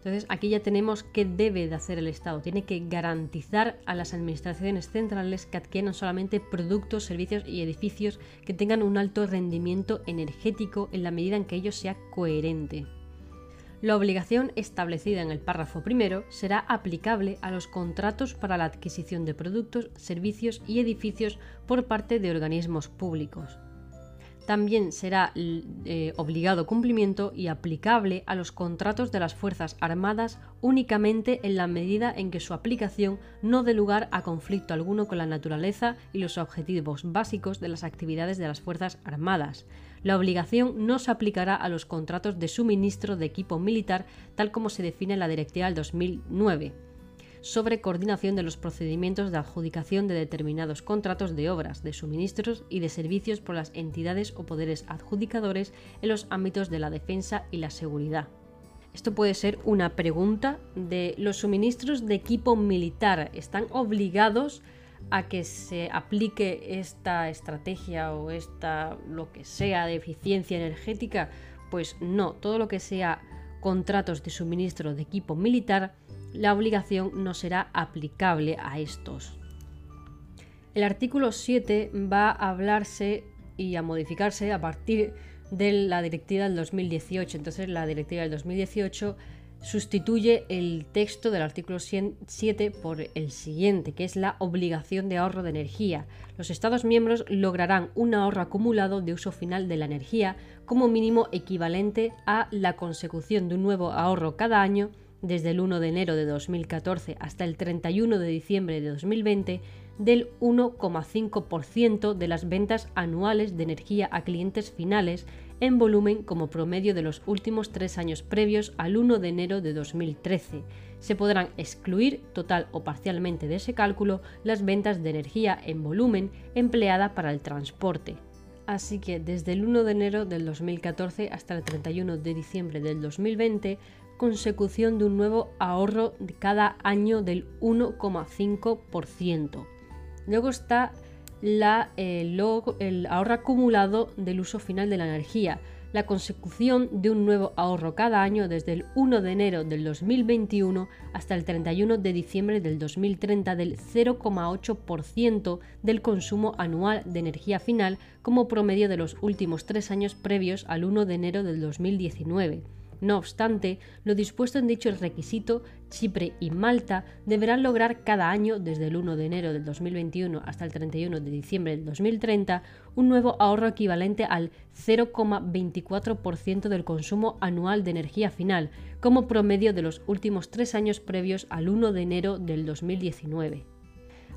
Entonces aquí ya tenemos qué debe de hacer el Estado. Tiene que garantizar a las administraciones centrales que adquieran solamente productos, servicios y edificios que tengan un alto rendimiento energético en la medida en que ello sea coherente. La obligación establecida en el párrafo primero será aplicable a los contratos para la adquisición de productos, servicios y edificios por parte de organismos públicos también será eh, obligado cumplimiento y aplicable a los contratos de las Fuerzas Armadas únicamente en la medida en que su aplicación no dé lugar a conflicto alguno con la naturaleza y los objetivos básicos de las actividades de las Fuerzas Armadas. La obligación no se aplicará a los contratos de suministro de equipo militar tal como se define en la Directiva del 2009 sobre coordinación de los procedimientos de adjudicación de determinados contratos de obras, de suministros y de servicios por las entidades o poderes adjudicadores en los ámbitos de la defensa y la seguridad. Esto puede ser una pregunta de los suministros de equipo militar. ¿Están obligados a que se aplique esta estrategia o esta lo que sea de eficiencia energética? Pues no, todo lo que sea contratos de suministro de equipo militar la obligación no será aplicable a estos. El artículo 7 va a hablarse y a modificarse a partir de la directiva del 2018. Entonces la directiva del 2018 sustituye el texto del artículo 7 por el siguiente, que es la obligación de ahorro de energía. Los Estados miembros lograrán un ahorro acumulado de uso final de la energía como mínimo equivalente a la consecución de un nuevo ahorro cada año desde el 1 de enero de 2014 hasta el 31 de diciembre de 2020 del 1,5% de las ventas anuales de energía a clientes finales en volumen como promedio de los últimos tres años previos al 1 de enero de 2013. Se podrán excluir total o parcialmente de ese cálculo las ventas de energía en volumen empleada para el transporte. Así que desde el 1 de enero del 2014 hasta el 31 de diciembre del 2020 consecución de un nuevo ahorro de cada año del 1,5%. Luego está la, el ahorro acumulado del uso final de la energía, la consecución de un nuevo ahorro cada año desde el 1 de enero del 2021 hasta el 31 de diciembre del 2030 del 0,8% del consumo anual de energía final como promedio de los últimos tres años previos al 1 de enero del 2019 no obstante, lo dispuesto en dicho requisito, Chipre y Malta deberán lograr cada año, desde el 1 de enero del 2021 hasta el 31 de diciembre del 2030, un nuevo ahorro equivalente al 0,24% del consumo anual de energía final, como promedio de los últimos tres años previos al 1 de enero del 2019.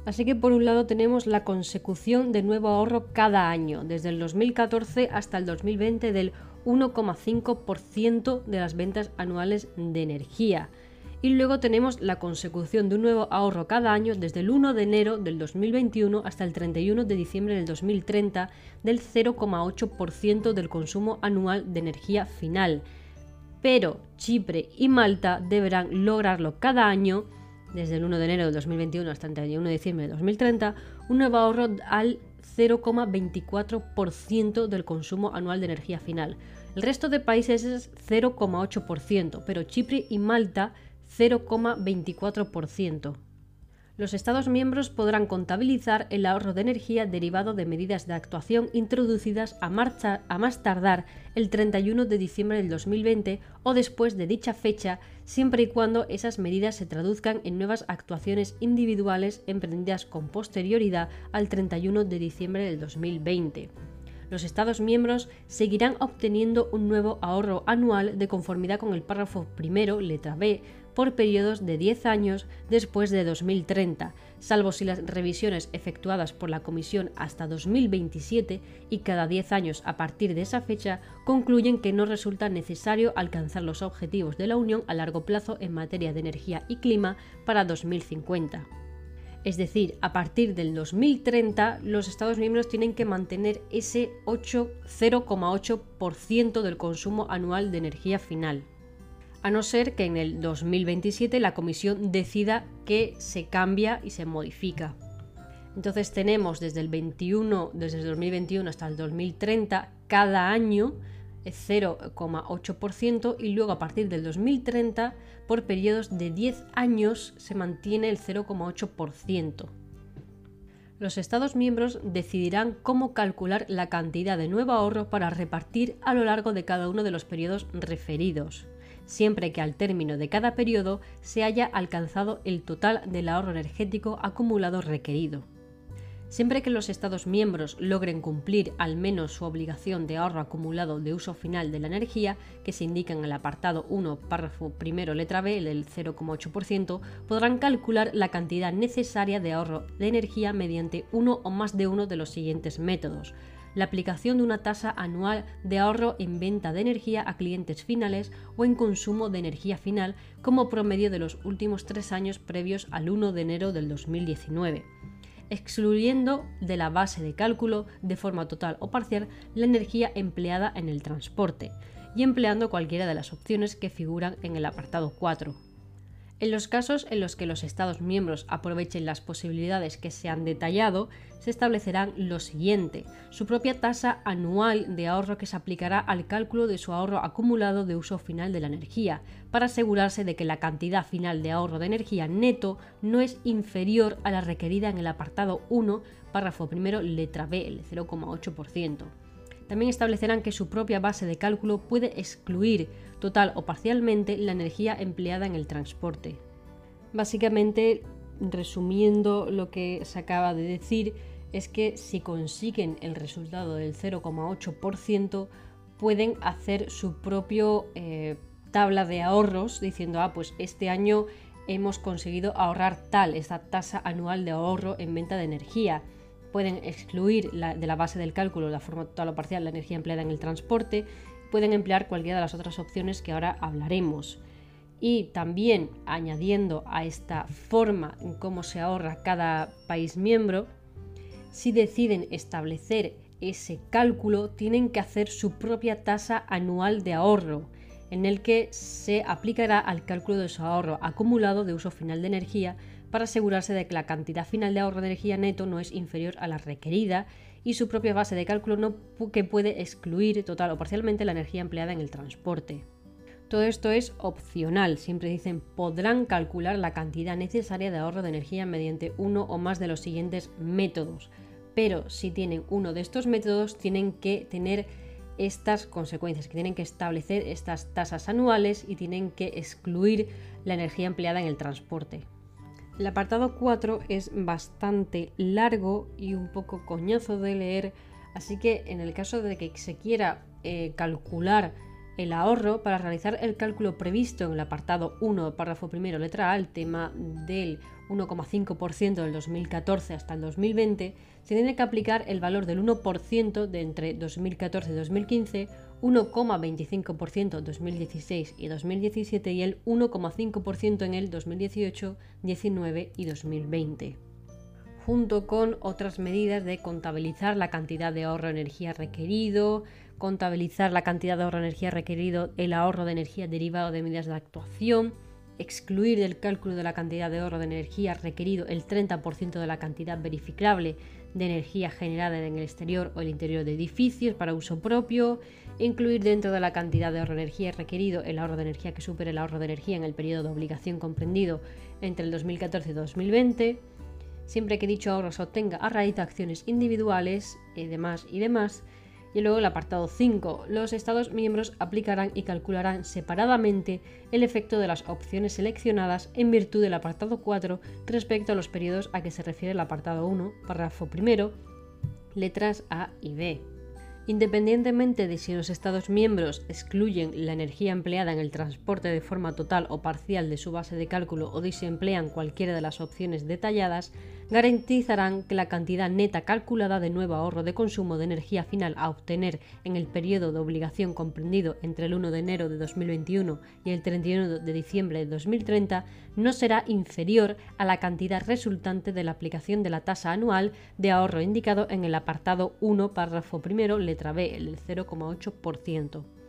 Así que por un lado tenemos la consecución de nuevo ahorro cada año, desde el 2014 hasta el 2020 del 1,5% de las ventas anuales de energía. Y luego tenemos la consecución de un nuevo ahorro cada año desde el 1 de enero del 2021 hasta el 31 de diciembre del 2030 del 0,8% del consumo anual de energía final. Pero Chipre y Malta deberán lograrlo cada año desde el 1 de enero del 2021 hasta el 31 de diciembre de 2030 un nuevo ahorro al 0,24% del consumo anual de energía final. El resto de países es 0,8%, pero Chipre y Malta 0,24%. Los Estados miembros podrán contabilizar el ahorro de energía derivado de medidas de actuación introducidas a, marcha, a más tardar el 31 de diciembre del 2020 o después de dicha fecha, siempre y cuando esas medidas se traduzcan en nuevas actuaciones individuales emprendidas con posterioridad al 31 de diciembre del 2020 los Estados miembros seguirán obteniendo un nuevo ahorro anual de conformidad con el párrafo primero, letra B, por periodos de 10 años después de 2030, salvo si las revisiones efectuadas por la Comisión hasta 2027 y cada 10 años a partir de esa fecha concluyen que no resulta necesario alcanzar los objetivos de la Unión a largo plazo en materia de energía y clima para 2050. Es decir, a partir del 2030 los Estados miembros tienen que mantener ese 0,8% del consumo anual de energía final. A no ser que en el 2027 la Comisión decida que se cambia y se modifica. Entonces tenemos desde el 21, desde el 2021 hasta el 2030 cada año 0,8% y luego a partir del 2030 por periodos de 10 años se mantiene el 0,8%. Los Estados miembros decidirán cómo calcular la cantidad de nuevo ahorro para repartir a lo largo de cada uno de los periodos referidos. Siempre que al término de cada periodo se haya alcanzado el total del ahorro energético acumulado requerido. Siempre que los Estados miembros logren cumplir al menos su obligación de ahorro acumulado de uso final de la energía, que se indica en el apartado 1, párrafo primero, letra B, el del 0,8%, podrán calcular la cantidad necesaria de ahorro de energía mediante uno o más de uno de los siguientes métodos. La aplicación de una tasa anual de ahorro en venta de energía a clientes finales o en consumo de energía final como promedio de los últimos tres años previos al 1 de enero del 2019 excluyendo de la base de cálculo, de forma total o parcial, la energía empleada en el transporte, y empleando cualquiera de las opciones que figuran en el apartado 4. En los casos en los que los Estados miembros aprovechen las posibilidades que se han detallado, se establecerán lo siguiente, su propia tasa anual de ahorro que se aplicará al cálculo de su ahorro acumulado de uso final de la energía, para asegurarse de que la cantidad final de ahorro de energía neto no es inferior a la requerida en el apartado 1, párrafo primero, letra B, el 0,8%. También establecerán que su propia base de cálculo puede excluir total o parcialmente la energía empleada en el transporte. Básicamente, resumiendo lo que se acaba de decir, es que si consiguen el resultado del 0,8%, pueden hacer su propio eh, tabla de ahorros diciendo, ah, pues este año hemos conseguido ahorrar tal, esta tasa anual de ahorro en venta de energía. Pueden excluir de la base del cálculo, la forma total o parcial, la energía empleada en el transporte pueden emplear cualquiera de las otras opciones que ahora hablaremos. Y también añadiendo a esta forma en cómo se ahorra cada país miembro, si deciden establecer ese cálculo, tienen que hacer su propia tasa anual de ahorro, en el que se aplicará al cálculo de su ahorro acumulado de uso final de energía para asegurarse de que la cantidad final de ahorro de energía neto no es inferior a la requerida y su propia base de cálculo no, que puede excluir total o parcialmente la energía empleada en el transporte. Todo esto es opcional, siempre dicen podrán calcular la cantidad necesaria de ahorro de energía mediante uno o más de los siguientes métodos, pero si tienen uno de estos métodos tienen que tener estas consecuencias, que tienen que establecer estas tasas anuales y tienen que excluir la energía empleada en el transporte. El apartado 4 es bastante largo y un poco coñazo de leer, así que en el caso de que se quiera eh, calcular el ahorro, para realizar el cálculo previsto en el apartado 1, párrafo primero, letra A, el tema del 1,5% del 2014 hasta el 2020, se tiene que aplicar el valor del 1% de entre 2014 y 2015 1,25% 2016 y 2017 y el 1,5% en el 2018, 19 y 2020 junto con otras medidas de contabilizar la cantidad de ahorro de energía requerido, contabilizar la cantidad de ahorro de energía requerido, el ahorro de energía derivado de medidas de actuación, excluir del cálculo de la cantidad de ahorro de energía requerido el 30% de la cantidad verificable de energía generada en el exterior o el interior de edificios para uso propio, incluir dentro de la cantidad de ahorro de energía requerido el ahorro de energía que supere el ahorro de energía en el periodo de obligación comprendido entre el 2014 y 2020, siempre que dicho ahorro se obtenga a raíz de acciones individuales y demás y demás, y luego el apartado 5. Los Estados miembros aplicarán y calcularán separadamente el efecto de las opciones seleccionadas en virtud del apartado 4 respecto a los periodos a que se refiere el apartado 1, párrafo primero, letras A y B. Independientemente de si los Estados miembros excluyen la energía empleada en el transporte de forma total o parcial de su base de cálculo o de si emplean cualquiera de las opciones detalladas, garantizarán que la cantidad neta calculada de nuevo ahorro de consumo de energía final a obtener en el periodo de obligación comprendido entre el 1 de enero de 2021 y el 31 de diciembre de 2030 no será inferior a la cantidad resultante de la aplicación de la tasa anual de ahorro indicado en el apartado 1, párrafo primero, letra B, el 0,8%.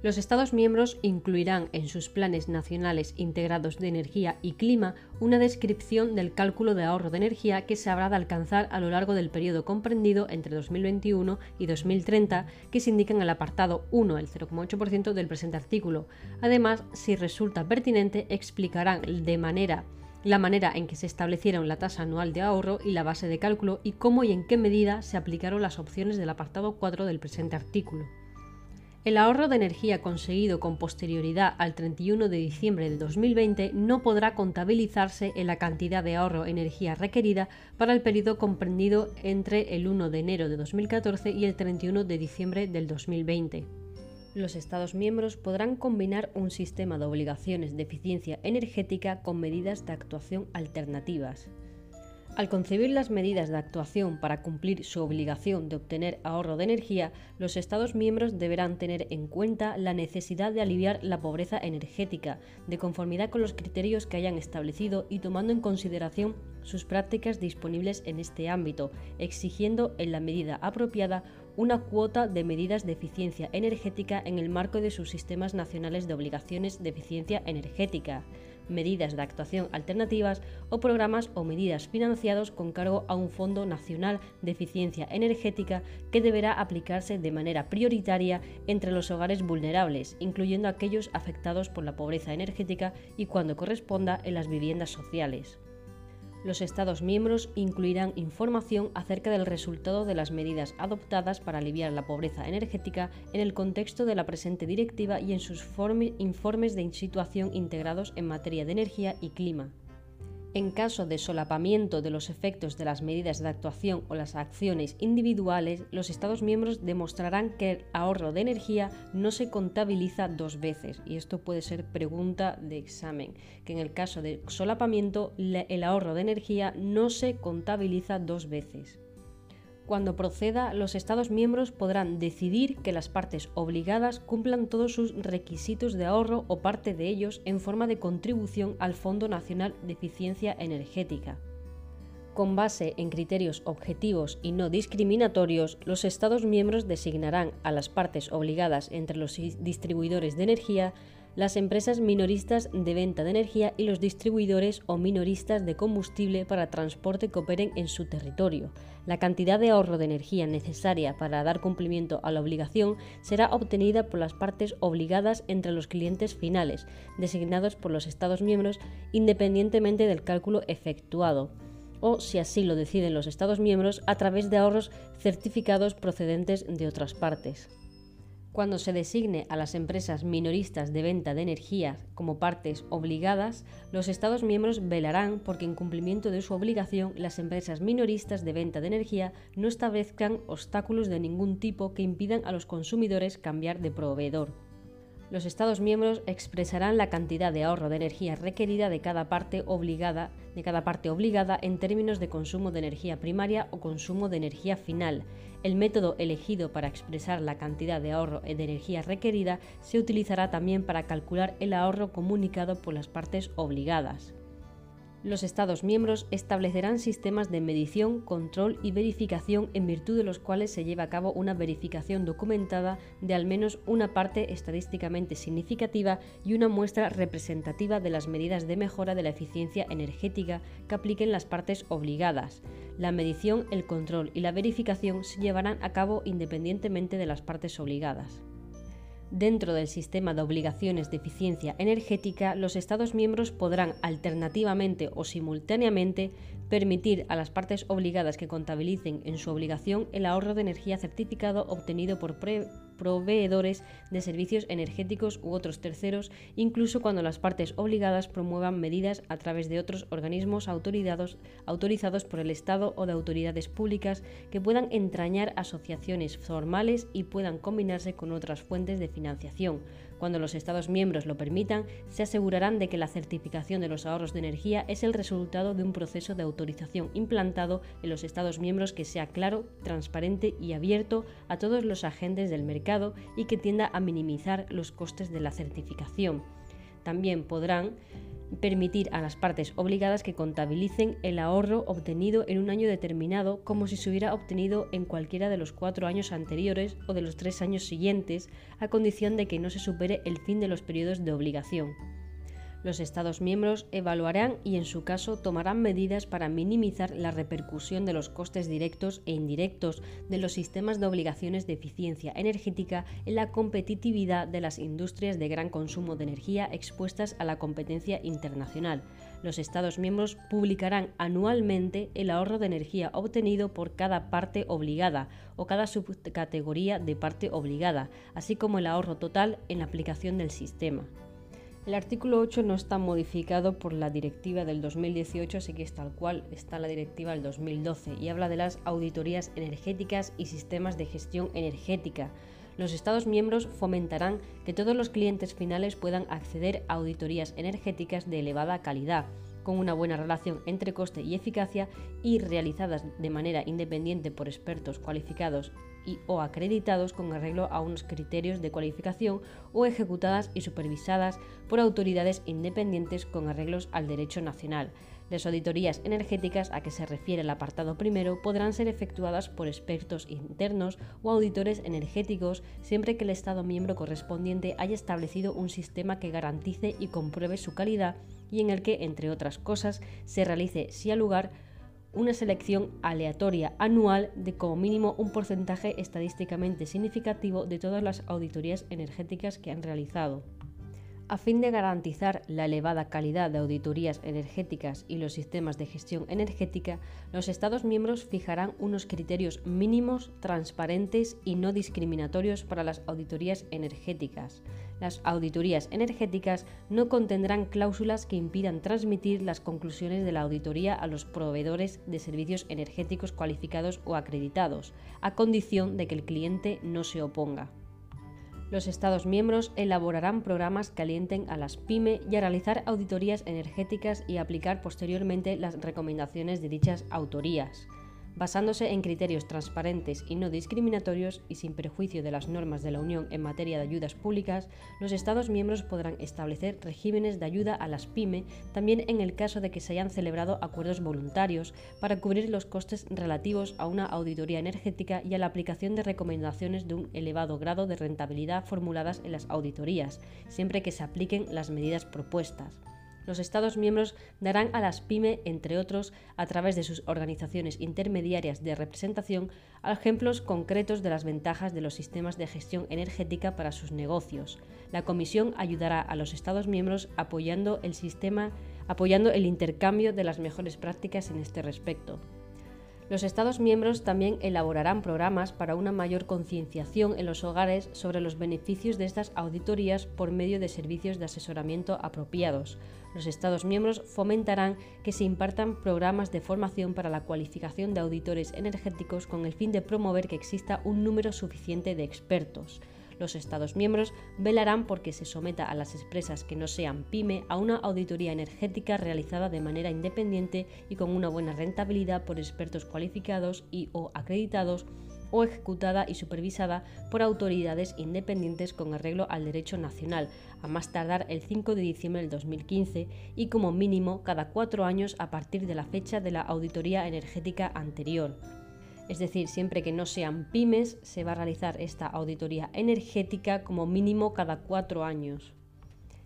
Los Estados miembros incluirán en sus planes nacionales integrados de energía y clima una descripción del cálculo de ahorro de energía que se habrá de alcanzar a lo largo del periodo comprendido entre 2021 y 2030 que se indica en el apartado 1, el 0,8% del presente artículo. Además, si resulta pertinente, explicarán de manera la manera en que se establecieron la tasa anual de ahorro y la base de cálculo y cómo y en qué medida se aplicaron las opciones del apartado 4 del presente artículo. El ahorro de energía conseguido con posterioridad al 31 de diciembre de 2020 no podrá contabilizarse en la cantidad de ahorro de energía requerida para el periodo comprendido entre el 1 de enero de 2014 y el 31 de diciembre del 2020. Los Estados miembros podrán combinar un sistema de obligaciones de eficiencia energética con medidas de actuación alternativas. Al concebir las medidas de actuación para cumplir su obligación de obtener ahorro de energía, los Estados miembros deberán tener en cuenta la necesidad de aliviar la pobreza energética, de conformidad con los criterios que hayan establecido y tomando en consideración sus prácticas disponibles en este ámbito, exigiendo en la medida apropiada una cuota de medidas de eficiencia energética en el marco de sus sistemas nacionales de obligaciones de eficiencia energética medidas de actuación alternativas o programas o medidas financiados con cargo a un Fondo Nacional de Eficiencia Energética que deberá aplicarse de manera prioritaria entre los hogares vulnerables, incluyendo aquellos afectados por la pobreza energética y cuando corresponda en las viviendas sociales. Los Estados miembros incluirán información acerca del resultado de las medidas adoptadas para aliviar la pobreza energética en el contexto de la presente directiva y en sus informes de situación integrados en materia de energía y clima. En caso de solapamiento de los efectos de las medidas de actuación o las acciones individuales, los Estados miembros demostrarán que el ahorro de energía no se contabiliza dos veces, y esto puede ser pregunta de examen, que en el caso de solapamiento el ahorro de energía no se contabiliza dos veces. Cuando proceda, los Estados miembros podrán decidir que las partes obligadas cumplan todos sus requisitos de ahorro o parte de ellos en forma de contribución al Fondo Nacional de Eficiencia Energética. Con base en criterios objetivos y no discriminatorios, los Estados miembros designarán a las partes obligadas entre los distribuidores de energía las empresas minoristas de venta de energía y los distribuidores o minoristas de combustible para transporte que operen en su territorio. La cantidad de ahorro de energía necesaria para dar cumplimiento a la obligación será obtenida por las partes obligadas entre los clientes finales, designados por los Estados miembros independientemente del cálculo efectuado o, si así lo deciden los Estados miembros, a través de ahorros certificados procedentes de otras partes. Cuando se designe a las empresas minoristas de venta de energía como partes obligadas, los Estados miembros velarán porque en cumplimiento de su obligación las empresas minoristas de venta de energía no establezcan obstáculos de ningún tipo que impidan a los consumidores cambiar de proveedor. Los Estados miembros expresarán la cantidad de ahorro de energía requerida de cada parte obligada, de cada parte obligada en términos de consumo de energía primaria o consumo de energía final. El método elegido para expresar la cantidad de ahorro de energía requerida se utilizará también para calcular el ahorro comunicado por las partes obligadas. Los Estados miembros establecerán sistemas de medición, control y verificación en virtud de los cuales se lleva a cabo una verificación documentada de al menos una parte estadísticamente significativa y una muestra representativa de las medidas de mejora de la eficiencia energética que apliquen las partes obligadas. La medición, el control y la verificación se llevarán a cabo independientemente de las partes obligadas. Dentro del sistema de obligaciones de eficiencia energética, los Estados miembros podrán alternativamente o simultáneamente permitir a las partes obligadas que contabilicen en su obligación el ahorro de energía certificado obtenido por proveedores de servicios energéticos u otros terceros, incluso cuando las partes obligadas promuevan medidas a través de otros organismos autorizados, autorizados por el Estado o de autoridades públicas que puedan entrañar asociaciones formales y puedan combinarse con otras fuentes de financiación cuando los Estados miembros lo permitan, se asegurarán de que la certificación de los ahorros de energía es el resultado de un proceso de autorización implantado en los Estados miembros que sea claro, transparente y abierto a todos los agentes del mercado y que tienda a minimizar los costes de la certificación. También podrán permitir a las partes obligadas que contabilicen el ahorro obtenido en un año determinado como si se hubiera obtenido en cualquiera de los cuatro años anteriores o de los tres años siguientes, a condición de que no se supere el fin de los periodos de obligación. Los Estados miembros evaluarán y en su caso tomarán medidas para minimizar la repercusión de los costes directos e indirectos de los sistemas de obligaciones de eficiencia energética en la competitividad de las industrias de gran consumo de energía expuestas a la competencia internacional. Los Estados miembros publicarán anualmente el ahorro de energía obtenido por cada parte obligada o cada subcategoría de parte obligada, así como el ahorro total en la aplicación del sistema. El artículo 8 no está modificado por la directiva del 2018, así que es tal cual está la directiva del 2012 y habla de las auditorías energéticas y sistemas de gestión energética. Los Estados miembros fomentarán que todos los clientes finales puedan acceder a auditorías energéticas de elevada calidad, con una buena relación entre coste y eficacia y realizadas de manera independiente por expertos cualificados o acreditados con arreglo a unos criterios de cualificación o ejecutadas y supervisadas por autoridades independientes con arreglos al derecho nacional. Las auditorías energéticas a que se refiere el apartado primero podrán ser efectuadas por expertos internos o auditores energéticos siempre que el Estado miembro correspondiente haya establecido un sistema que garantice y compruebe su calidad y en el que, entre otras cosas, se realice, si al lugar, una selección aleatoria anual de como mínimo un porcentaje estadísticamente significativo de todas las auditorías energéticas que han realizado. A fin de garantizar la elevada calidad de auditorías energéticas y los sistemas de gestión energética, los Estados miembros fijarán unos criterios mínimos, transparentes y no discriminatorios para las auditorías energéticas. Las auditorías energéticas no contendrán cláusulas que impidan transmitir las conclusiones de la auditoría a los proveedores de servicios energéticos cualificados o acreditados, a condición de que el cliente no se oponga. Los Estados miembros elaborarán programas que alienten a las PYME y a realizar auditorías energéticas y aplicar posteriormente las recomendaciones de dichas autorías basándose en criterios transparentes y no discriminatorios y sin perjuicio de las normas de la Unión en materia de ayudas públicas, los Estados miembros podrán establecer regímenes de ayuda a las PYME también en el caso de que se hayan celebrado acuerdos voluntarios para cubrir los costes relativos a una auditoría energética y a la aplicación de recomendaciones de un elevado grado de rentabilidad formuladas en las auditorías, siempre que se apliquen las medidas propuestas los Estados miembros darán a las PYME, entre otros, a través de sus organizaciones intermediarias de representación, ejemplos concretos de las ventajas de los sistemas de gestión energética para sus negocios. La Comisión ayudará a los Estados miembros apoyando el sistema, apoyando el intercambio de las mejores prácticas en este respecto. Los Estados miembros también elaborarán programas para una mayor concienciación en los hogares sobre los beneficios de estas auditorías por medio de servicios de asesoramiento apropiados. Los Estados miembros fomentarán que se impartan programas de formación para la cualificación de auditores energéticos con el fin de promover que exista un número suficiente de expertos. Los Estados miembros velarán porque se someta a las empresas que no sean pyme a una auditoría energética realizada de manera independiente y con una buena rentabilidad por expertos cualificados y o acreditados o ejecutada y supervisada por autoridades independientes con arreglo al derecho nacional, a más tardar el 5 de diciembre del 2015 y como mínimo cada cuatro años a partir de la fecha de la auditoría energética anterior. Es decir, siempre que no sean pymes, se va a realizar esta auditoría energética como mínimo cada cuatro años.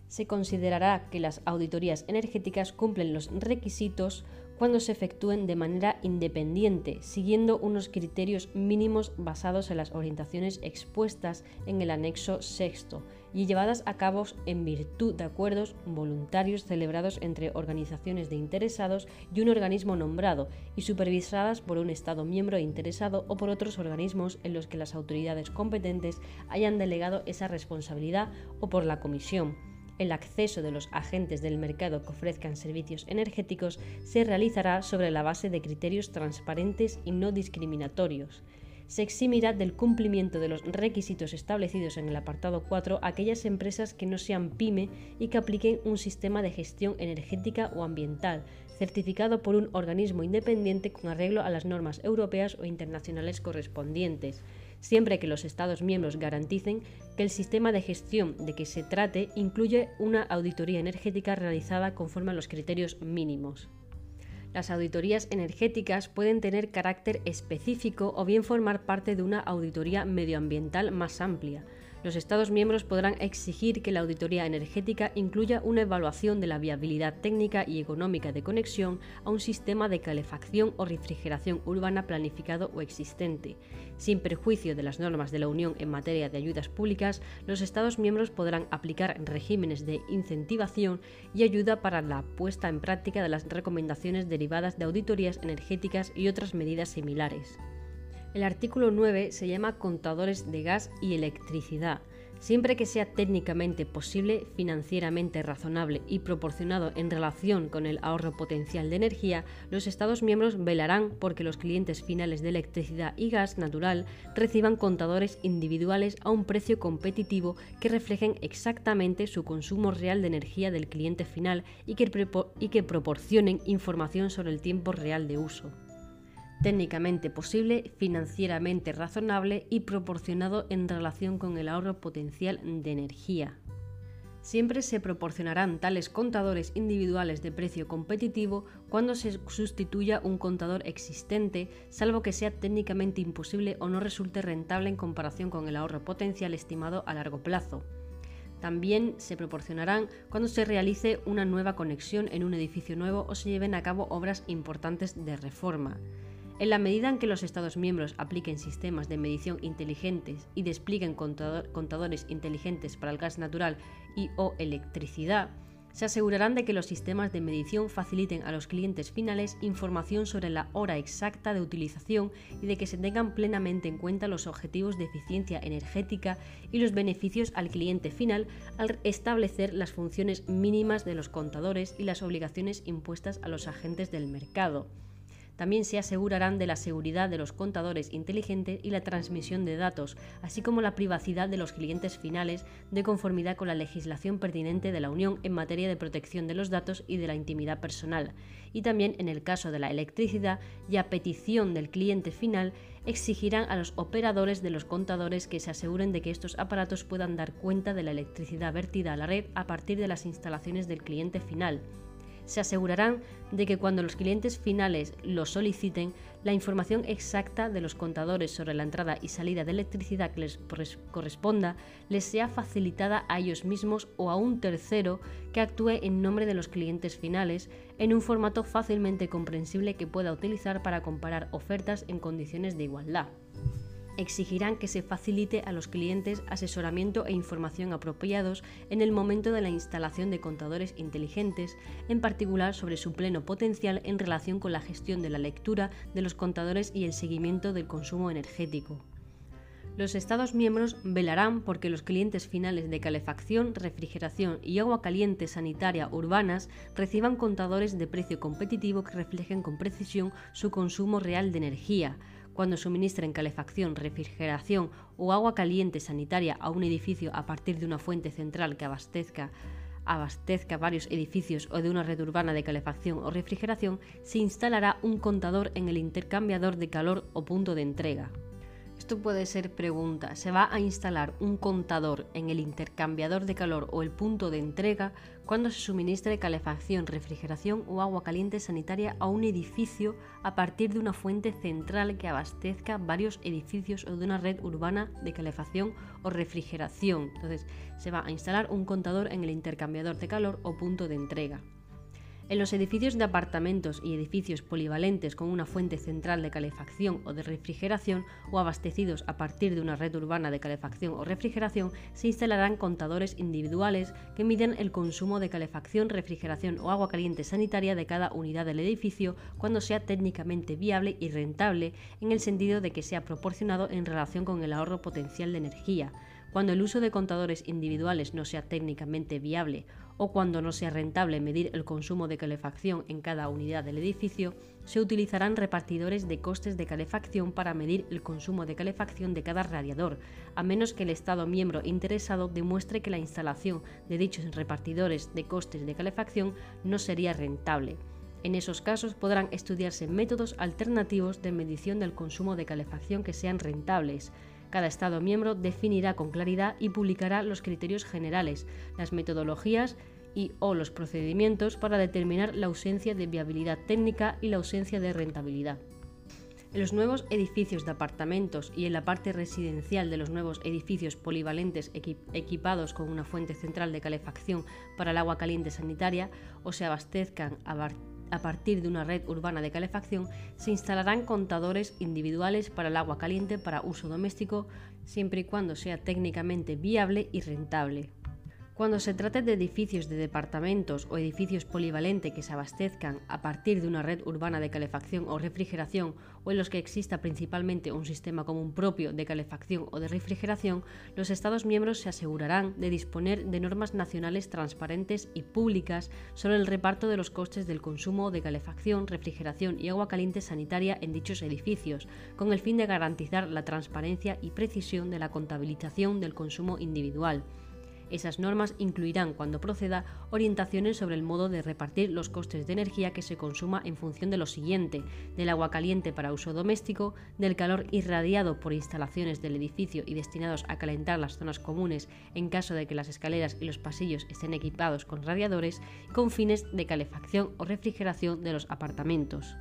Se considerará que las auditorías energéticas cumplen los requisitos cuando se efectúen de manera independiente, siguiendo unos criterios mínimos basados en las orientaciones expuestas en el anexo sexto y llevadas a cabo en virtud de acuerdos voluntarios celebrados entre organizaciones de interesados y un organismo nombrado y supervisadas por un Estado miembro interesado o por otros organismos en los que las autoridades competentes hayan delegado esa responsabilidad o por la Comisión el acceso de los agentes del mercado que ofrezcan servicios energéticos se realizará sobre la base de criterios transparentes y no discriminatorios. Se eximirá del cumplimiento de los requisitos establecidos en el apartado 4 aquellas empresas que no sean pyme y que apliquen un sistema de gestión energética o ambiental, certificado por un organismo independiente con arreglo a las normas europeas o internacionales correspondientes siempre que los Estados miembros garanticen que el sistema de gestión de que se trate incluye una auditoría energética realizada conforme a los criterios mínimos. Las auditorías energéticas pueden tener carácter específico o bien formar parte de una auditoría medioambiental más amplia. Los Estados miembros podrán exigir que la auditoría energética incluya una evaluación de la viabilidad técnica y económica de conexión a un sistema de calefacción o refrigeración urbana planificado o existente. Sin perjuicio de las normas de la Unión en materia de ayudas públicas, los Estados miembros podrán aplicar regímenes de incentivación y ayuda para la puesta en práctica de las recomendaciones derivadas de auditorías energéticas y otras medidas similares. El artículo 9 se llama contadores de gas y electricidad. Siempre que sea técnicamente posible, financieramente razonable y proporcionado en relación con el ahorro potencial de energía, los Estados miembros velarán porque los clientes finales de electricidad y gas natural reciban contadores individuales a un precio competitivo que reflejen exactamente su consumo real de energía del cliente final y que, y que proporcionen información sobre el tiempo real de uso técnicamente posible, financieramente razonable y proporcionado en relación con el ahorro potencial de energía. Siempre se proporcionarán tales contadores individuales de precio competitivo cuando se sustituya un contador existente, salvo que sea técnicamente imposible o no resulte rentable en comparación con el ahorro potencial estimado a largo plazo. También se proporcionarán cuando se realice una nueva conexión en un edificio nuevo o se lleven a cabo obras importantes de reforma. En la medida en que los Estados miembros apliquen sistemas de medición inteligentes y desplieguen contadores inteligentes para el gas natural y o electricidad, se asegurarán de que los sistemas de medición faciliten a los clientes finales información sobre la hora exacta de utilización y de que se tengan plenamente en cuenta los objetivos de eficiencia energética y los beneficios al cliente final al establecer las funciones mínimas de los contadores y las obligaciones impuestas a los agentes del mercado. También se asegurarán de la seguridad de los contadores inteligentes y la transmisión de datos, así como la privacidad de los clientes finales de conformidad con la legislación pertinente de la Unión en materia de protección de los datos y de la intimidad personal. Y también en el caso de la electricidad y a petición del cliente final, exigirán a los operadores de los contadores que se aseguren de que estos aparatos puedan dar cuenta de la electricidad vertida a la red a partir de las instalaciones del cliente final se asegurarán de que cuando los clientes finales lo soliciten, la información exacta de los contadores sobre la entrada y salida de electricidad que les corresponda les sea facilitada a ellos mismos o a un tercero que actúe en nombre de los clientes finales en un formato fácilmente comprensible que pueda utilizar para comparar ofertas en condiciones de igualdad exigirán que se facilite a los clientes asesoramiento e información apropiados en el momento de la instalación de contadores inteligentes, en particular sobre su pleno potencial en relación con la gestión de la lectura de los contadores y el seguimiento del consumo energético. Los Estados miembros velarán porque los clientes finales de calefacción, refrigeración y agua caliente sanitaria urbanas reciban contadores de precio competitivo que reflejen con precisión su consumo real de energía, cuando suministren calefacción, refrigeración o agua caliente sanitaria a un edificio a partir de una fuente central que abastezca abastezca varios edificios o de una red urbana de calefacción o refrigeración, se instalará un contador en el intercambiador de calor o punto de entrega. Esto puede ser pregunta. ¿Se va a instalar un contador en el intercambiador de calor o el punto de entrega cuando se suministre calefacción, refrigeración o agua caliente sanitaria a un edificio a partir de una fuente central que abastezca varios edificios o de una red urbana de calefacción o refrigeración? Entonces, se va a instalar un contador en el intercambiador de calor o punto de entrega. En los edificios de apartamentos y edificios polivalentes con una fuente central de calefacción o de refrigeración o abastecidos a partir de una red urbana de calefacción o refrigeración, se instalarán contadores individuales que miden el consumo de calefacción, refrigeración o agua caliente sanitaria de cada unidad del edificio cuando sea técnicamente viable y rentable en el sentido de que sea proporcionado en relación con el ahorro potencial de energía. Cuando el uso de contadores individuales no sea técnicamente viable o cuando no sea rentable medir el consumo de calefacción en cada unidad del edificio, se utilizarán repartidores de costes de calefacción para medir el consumo de calefacción de cada radiador, a menos que el Estado miembro interesado demuestre que la instalación de dichos repartidores de costes de calefacción no sería rentable. En esos casos podrán estudiarse métodos alternativos de medición del consumo de calefacción que sean rentables, cada Estado miembro definirá con claridad y publicará los criterios generales, las metodologías y o los procedimientos para determinar la ausencia de viabilidad técnica y la ausencia de rentabilidad. En los nuevos edificios de apartamentos y en la parte residencial de los nuevos edificios polivalentes equipados con una fuente central de calefacción para el agua caliente sanitaria o se abastezcan a partir de una red urbana de calefacción, se instalarán contadores individuales para el agua caliente para uso doméstico, siempre y cuando sea técnicamente viable y rentable. Cuando se trate de edificios de departamentos o edificios polivalentes que se abastezcan a partir de una red urbana de calefacción o refrigeración o en los que exista principalmente un sistema común propio de calefacción o de refrigeración, los Estados miembros se asegurarán de disponer de normas nacionales transparentes y públicas sobre el reparto de los costes del consumo de calefacción, refrigeración y agua caliente sanitaria en dichos edificios, con el fin de garantizar la transparencia y precisión de la contabilización del consumo individual esas normas incluirán, cuando proceda, orientaciones sobre el modo de repartir los costes de energía que se consuma en función de lo siguiente, del agua caliente para uso doméstico, del calor irradiado por instalaciones del edificio y destinados a calentar las zonas comunes en caso de que las escaleras y los pasillos estén equipados con radiadores, con fines de calefacción o refrigeración de los apartamentos.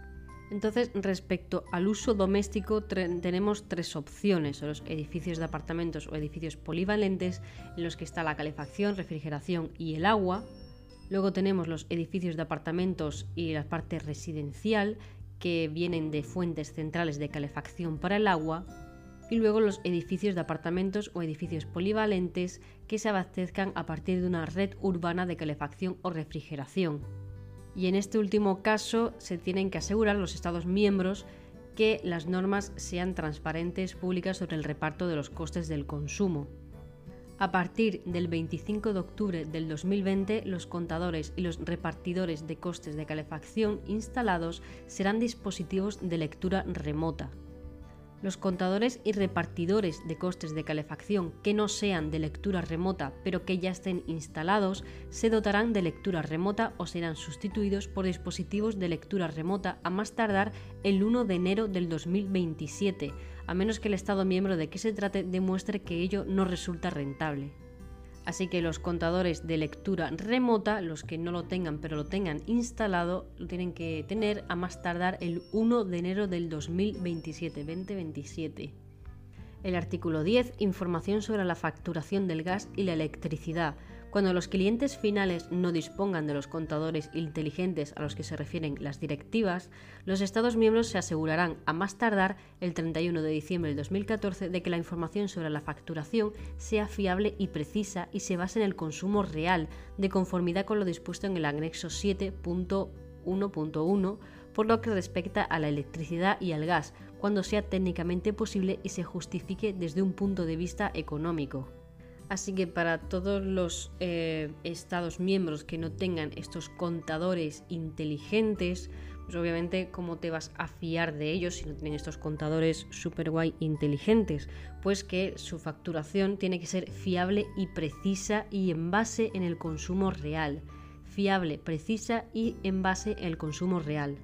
Entonces, respecto al uso doméstico, tenemos tres opciones, los edificios de apartamentos o edificios polivalentes, en los que está la calefacción, refrigeración y el agua. Luego tenemos los edificios de apartamentos y la parte residencial, que vienen de fuentes centrales de calefacción para el agua. Y luego los edificios de apartamentos o edificios polivalentes que se abastezcan a partir de una red urbana de calefacción o refrigeración y en este último caso se tienen que asegurar los Estados miembros que las normas sean transparentes, públicas sobre el reparto de los costes del consumo. A partir del 25 de octubre del 2020, los contadores y los repartidores de costes de calefacción instalados serán dispositivos de lectura remota. Los contadores y repartidores de costes de calefacción que no sean de lectura remota pero que ya estén instalados se dotarán de lectura remota o serán sustituidos por dispositivos de lectura remota a más tardar el 1 de enero del 2027, a menos que el Estado miembro de que se trate demuestre que ello no resulta rentable. Así que los contadores de lectura remota, los que no lo tengan pero lo tengan instalado, lo tienen que tener a más tardar el 1 de enero del 2027, 2027. El artículo 10, información sobre la facturación del gas y la electricidad. Cuando los clientes finales no dispongan de los contadores inteligentes a los que se refieren las directivas, los Estados miembros se asegurarán, a más tardar el 31 de diciembre del 2014, de que la información sobre la facturación sea fiable y precisa y se base en el consumo real, de conformidad con lo dispuesto en el anexo 7.1.1, por lo que respecta a la electricidad y al gas, cuando sea técnicamente posible y se justifique desde un punto de vista económico. Así que para todos los eh, Estados miembros que no tengan estos contadores inteligentes, pues obviamente cómo te vas a fiar de ellos si no tienen estos contadores super guay inteligentes, pues que su facturación tiene que ser fiable y precisa y en base en el consumo real. Fiable, precisa y en base en el consumo real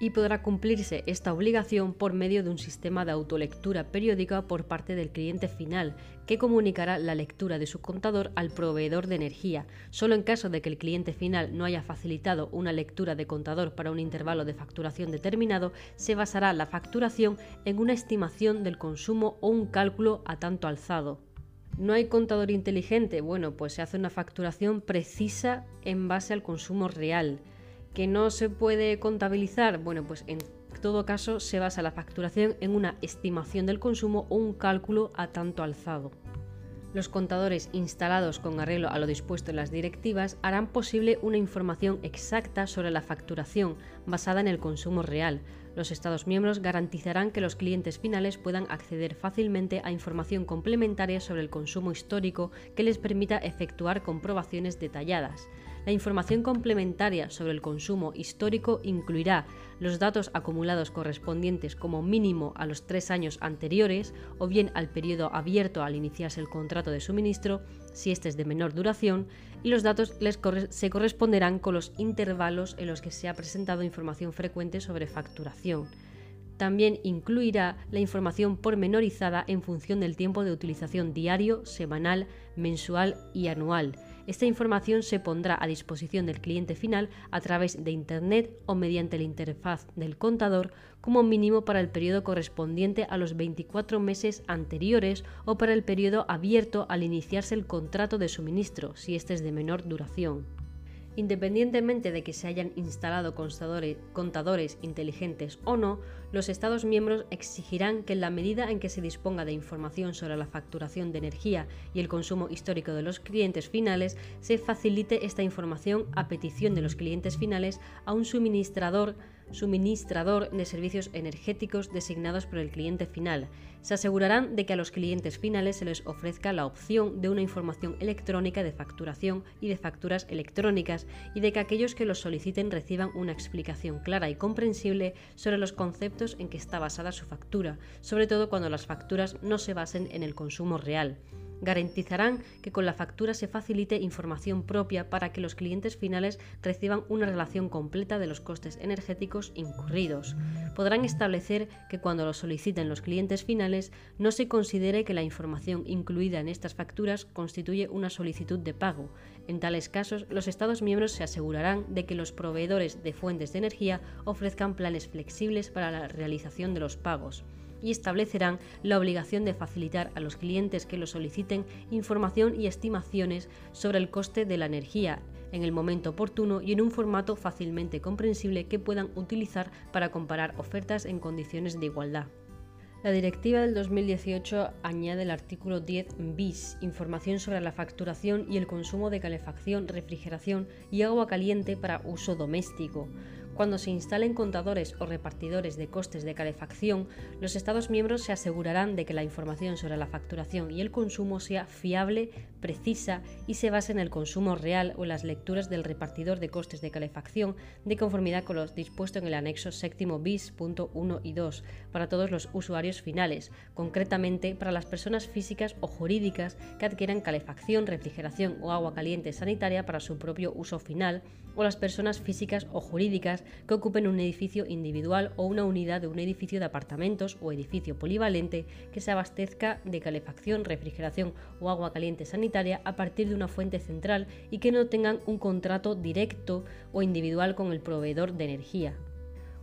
y podrá cumplirse esta obligación por medio de un sistema de autolectura periódica por parte del cliente final, que comunicará la lectura de su contador al proveedor de energía. Solo en caso de que el cliente final no haya facilitado una lectura de contador para un intervalo de facturación determinado, se basará la facturación en una estimación del consumo o un cálculo a tanto alzado. ¿No hay contador inteligente? Bueno, pues se hace una facturación precisa en base al consumo real que no se puede contabilizar, bueno, pues en todo caso se basa la facturación en una estimación del consumo o un cálculo a tanto alzado. Los contadores instalados con arreglo a lo dispuesto en las directivas harán posible una información exacta sobre la facturación basada en el consumo real. Los Estados miembros garantizarán que los clientes finales puedan acceder fácilmente a información complementaria sobre el consumo histórico que les permita efectuar comprobaciones detalladas. La información complementaria sobre el consumo histórico incluirá los datos acumulados correspondientes como mínimo a los tres años anteriores o bien al periodo abierto al iniciarse el contrato de suministro, si este es de menor duración, y los datos se corresponderán con los intervalos en los que se ha presentado información frecuente sobre facturación. También incluirá la información pormenorizada en función del tiempo de utilización diario, semanal, mensual y anual Esta información se pondrá a disposición del cliente final a través de Internet o mediante la interfaz del contador como mínimo para el periodo correspondiente a los 24 meses anteriores o para el periodo abierto al iniciarse el contrato de suministro, si este es de menor duración. Independientemente de que se hayan instalado contadores inteligentes o no, los Estados miembros exigirán que en la medida en que se disponga de información sobre la facturación de energía y el consumo histórico de los clientes finales, se facilite esta información a petición de los clientes finales a un suministrador de servicios energéticos designados por el cliente final. Se asegurarán de que a los clientes finales se les ofrezca la opción de una información electrónica de facturación y de facturas electrónicas y de que aquellos que los soliciten reciban una explicación clara y comprensible sobre los conceptos en que está basada su factura, sobre todo cuando las facturas no se basen en el consumo real garantizarán que con la factura se facilite información propia para que los clientes finales reciban una relación completa de los costes energéticos incurridos. Podrán establecer que cuando lo soliciten los clientes finales no se considere que la información incluida en estas facturas constituye una solicitud de pago. En tales casos, los Estados miembros se asegurarán de que los proveedores de fuentes de energía ofrezcan planes flexibles para la realización de los pagos y establecerán la obligación de facilitar a los clientes que lo soliciten información y estimaciones sobre el coste de la energía en el momento oportuno y en un formato fácilmente comprensible que puedan utilizar para comparar ofertas en condiciones de igualdad. La directiva del 2018 añade el artículo 10 bis, información sobre la facturación y el consumo de calefacción, refrigeración y agua caliente para uso doméstico. Cuando se instalen contadores o repartidores de costes de calefacción, los Estados miembros se asegurarán de que la información sobre la facturación y el consumo sea fiable, precisa y se base en el consumo real o en las lecturas del repartidor de costes de calefacción de conformidad con los dispuestos en el anexo séptimo bis punto 1 y 2 para todos los usuarios finales, concretamente para las personas físicas o jurídicas que adquieran calefacción, refrigeración o agua caliente sanitaria para su propio uso final o las personas físicas o jurídicas que ocupen un edificio individual o una unidad de un edificio de apartamentos o edificio polivalente que se abastezca de calefacción, refrigeración o agua caliente sanitaria a partir de una fuente central y que no tengan un contrato directo o individual con el proveedor de energía,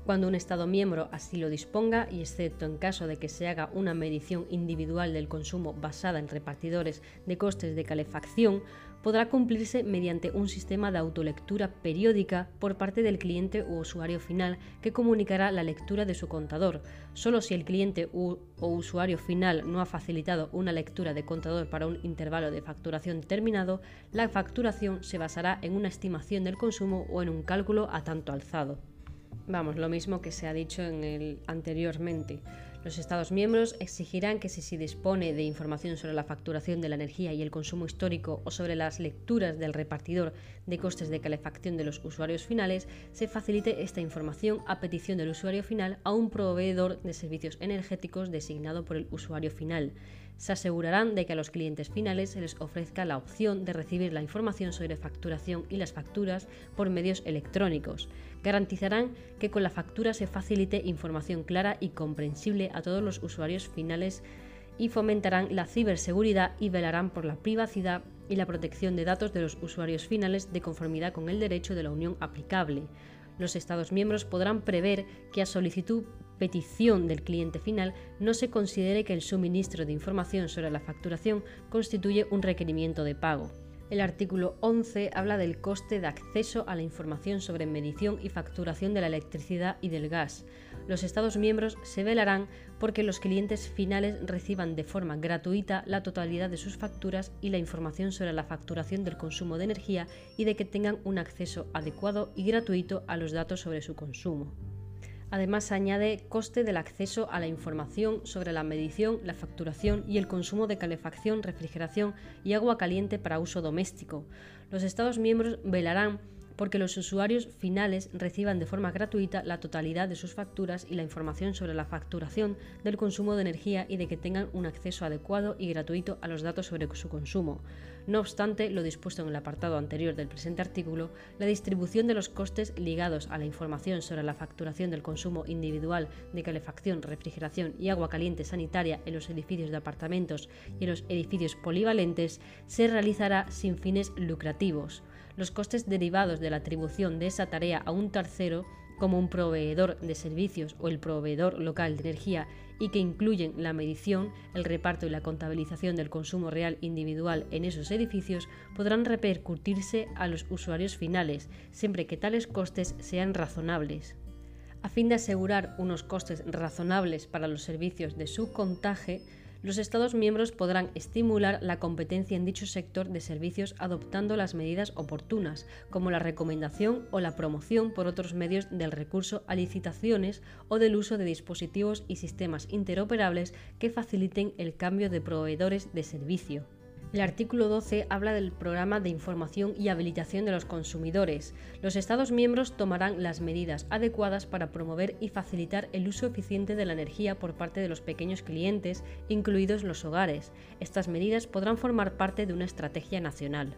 cuando un Estado miembro así lo disponga, y excepto en caso de que se haga una medición individual del consumo basada en repartidores de costes de calefacción, podrá cumplirse mediante un sistema de autolectura periódica por parte del cliente u usuario final que comunicará la lectura de su contador. Solo si el cliente o usuario final no ha facilitado una lectura de contador para un intervalo de facturación determinado, la facturación se basará en una estimación del consumo o en un cálculo a tanto alzado. Vamos, lo mismo que se ha dicho anteriormente. Los Estados miembros exigirán que si se dispone de información sobre la facturación de la energía y el consumo histórico o sobre las lecturas del repartidor de costes de calefacción de los usuarios finales, se facilite esta información a petición del usuario final a un proveedor de servicios energéticos designado por el usuario final se asegurarán de que a los clientes finales se les ofrezca la opción de recibir la información sobre facturación y las facturas por medios electrónicos. Garantizarán que con la factura se facilite información clara y comprensible a todos los usuarios finales y fomentarán la ciberseguridad y velarán por la privacidad y la protección de datos de los usuarios finales de conformidad con el derecho de la Unión aplicable. Los Estados miembros podrán prever que a solicitud petición del cliente final no se considere que el suministro de información sobre la facturación constituye un requerimiento de pago. El artículo 11 habla del coste de acceso a la información sobre medición y facturación de la electricidad y del gas. Los Estados miembros se velarán porque los clientes finales reciban de forma gratuita la totalidad de sus facturas y la información sobre la facturación del consumo de energía y de que tengan un acceso adecuado y gratuito a los datos sobre su consumo. Además, añade coste del acceso a la información sobre la medición, la facturación y el consumo de calefacción, refrigeración y agua caliente para uso doméstico. Los Estados miembros velarán porque los usuarios finales reciban de forma gratuita la totalidad de sus facturas y la información sobre la facturación del consumo de energía y de que tengan un acceso adecuado y gratuito a los datos sobre su consumo. No obstante, lo dispuesto en el apartado anterior del presente artículo, la distribución de los costes ligados a la información sobre la facturación del consumo individual de calefacción, refrigeración y agua caliente sanitaria en los edificios de apartamentos y en los edificios polivalentes se realizará sin fines lucrativos. Los costes derivados de la atribución de esa tarea a un tercero como un proveedor de servicios o el proveedor local de energía y que incluyen la medición, el reparto y la contabilización del consumo real individual en esos edificios, podrán repercutirse a los usuarios finales, siempre que tales costes sean razonables. A fin de asegurar unos costes razonables para los servicios de subcontaje, los Estados miembros podrán estimular la competencia en dicho sector de servicios adoptando las medidas oportunas, como la recomendación o la promoción por otros medios del recurso a licitaciones o del uso de dispositivos y sistemas interoperables que faciliten el cambio de proveedores de servicio. El artículo 12 habla del programa de información y habilitación de los consumidores. Los Estados miembros tomarán las medidas adecuadas para promover y facilitar el uso eficiente de la energía por parte de los pequeños clientes, incluidos los hogares. Estas medidas podrán formar parte de una estrategia nacional.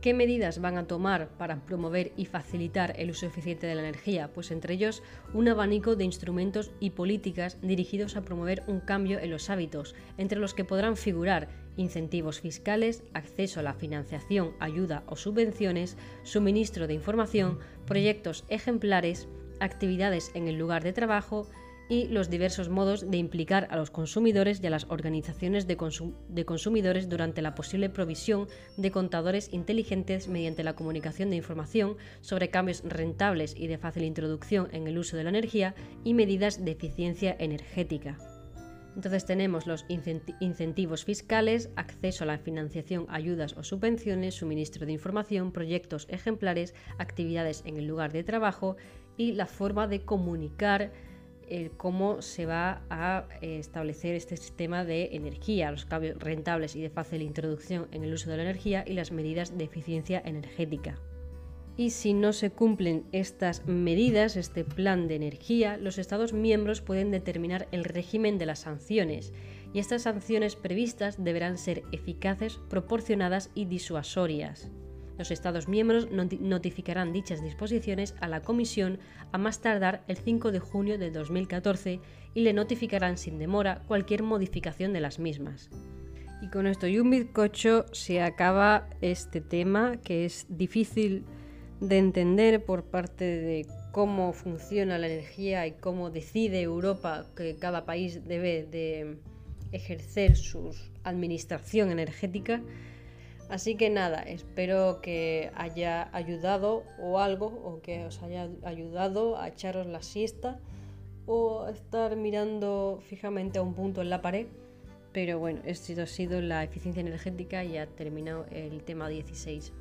¿Qué medidas van a tomar para promover y facilitar el uso eficiente de la energía? Pues entre ellos un abanico de instrumentos y políticas dirigidos a promover un cambio en los hábitos, entre los que podrán figurar incentivos fiscales, acceso a la financiación, ayuda o subvenciones, suministro de información, proyectos ejemplares, actividades en el lugar de trabajo, y los diversos modos de implicar a los consumidores y a las organizaciones de, consumidores durante la posible provisión de contadores inteligentes mediante la comunicación de información sobre cambios rentables y de fácil introducción en el uso de la energía y medidas de eficiencia energética. Entonces tenemos los incentivos fiscales, acceso a la financiación, ayudas o subvenciones, suministro de información, proyectos ejemplares, actividades en el lugar de trabajo y la forma de comunicar cómo se va a eh, establecer este sistema de energía, los cambios rentables y de fácil introducción en el uso de la energía y las medidas de eficiencia energética. Y si no se cumplen estas medidas, este plan de energía, los Estados miembros pueden determinar el régimen de las sanciones, y estas sanciones previstas deberán ser eficaces, proporcionadas y disuasorias. Los Estados miembros notificarán dichas disposiciones a la Comisión a más tardar el 5 de junio de 2014 y le notificarán sin demora cualquier modificación de las mismas. Y con esto y un bizcocho se acaba este tema que es difícil de entender por parte de cómo funciona la energía y cómo decide Europa que cada país debe de ejercer su administración energética Así que nada, espero que haya ayudado o algo, o que os haya ayudado a echaros la siesta o a estar mirando fijamente a un punto en la pared. Pero bueno, esto ha sido la eficiencia energética y ha terminado el tema 16.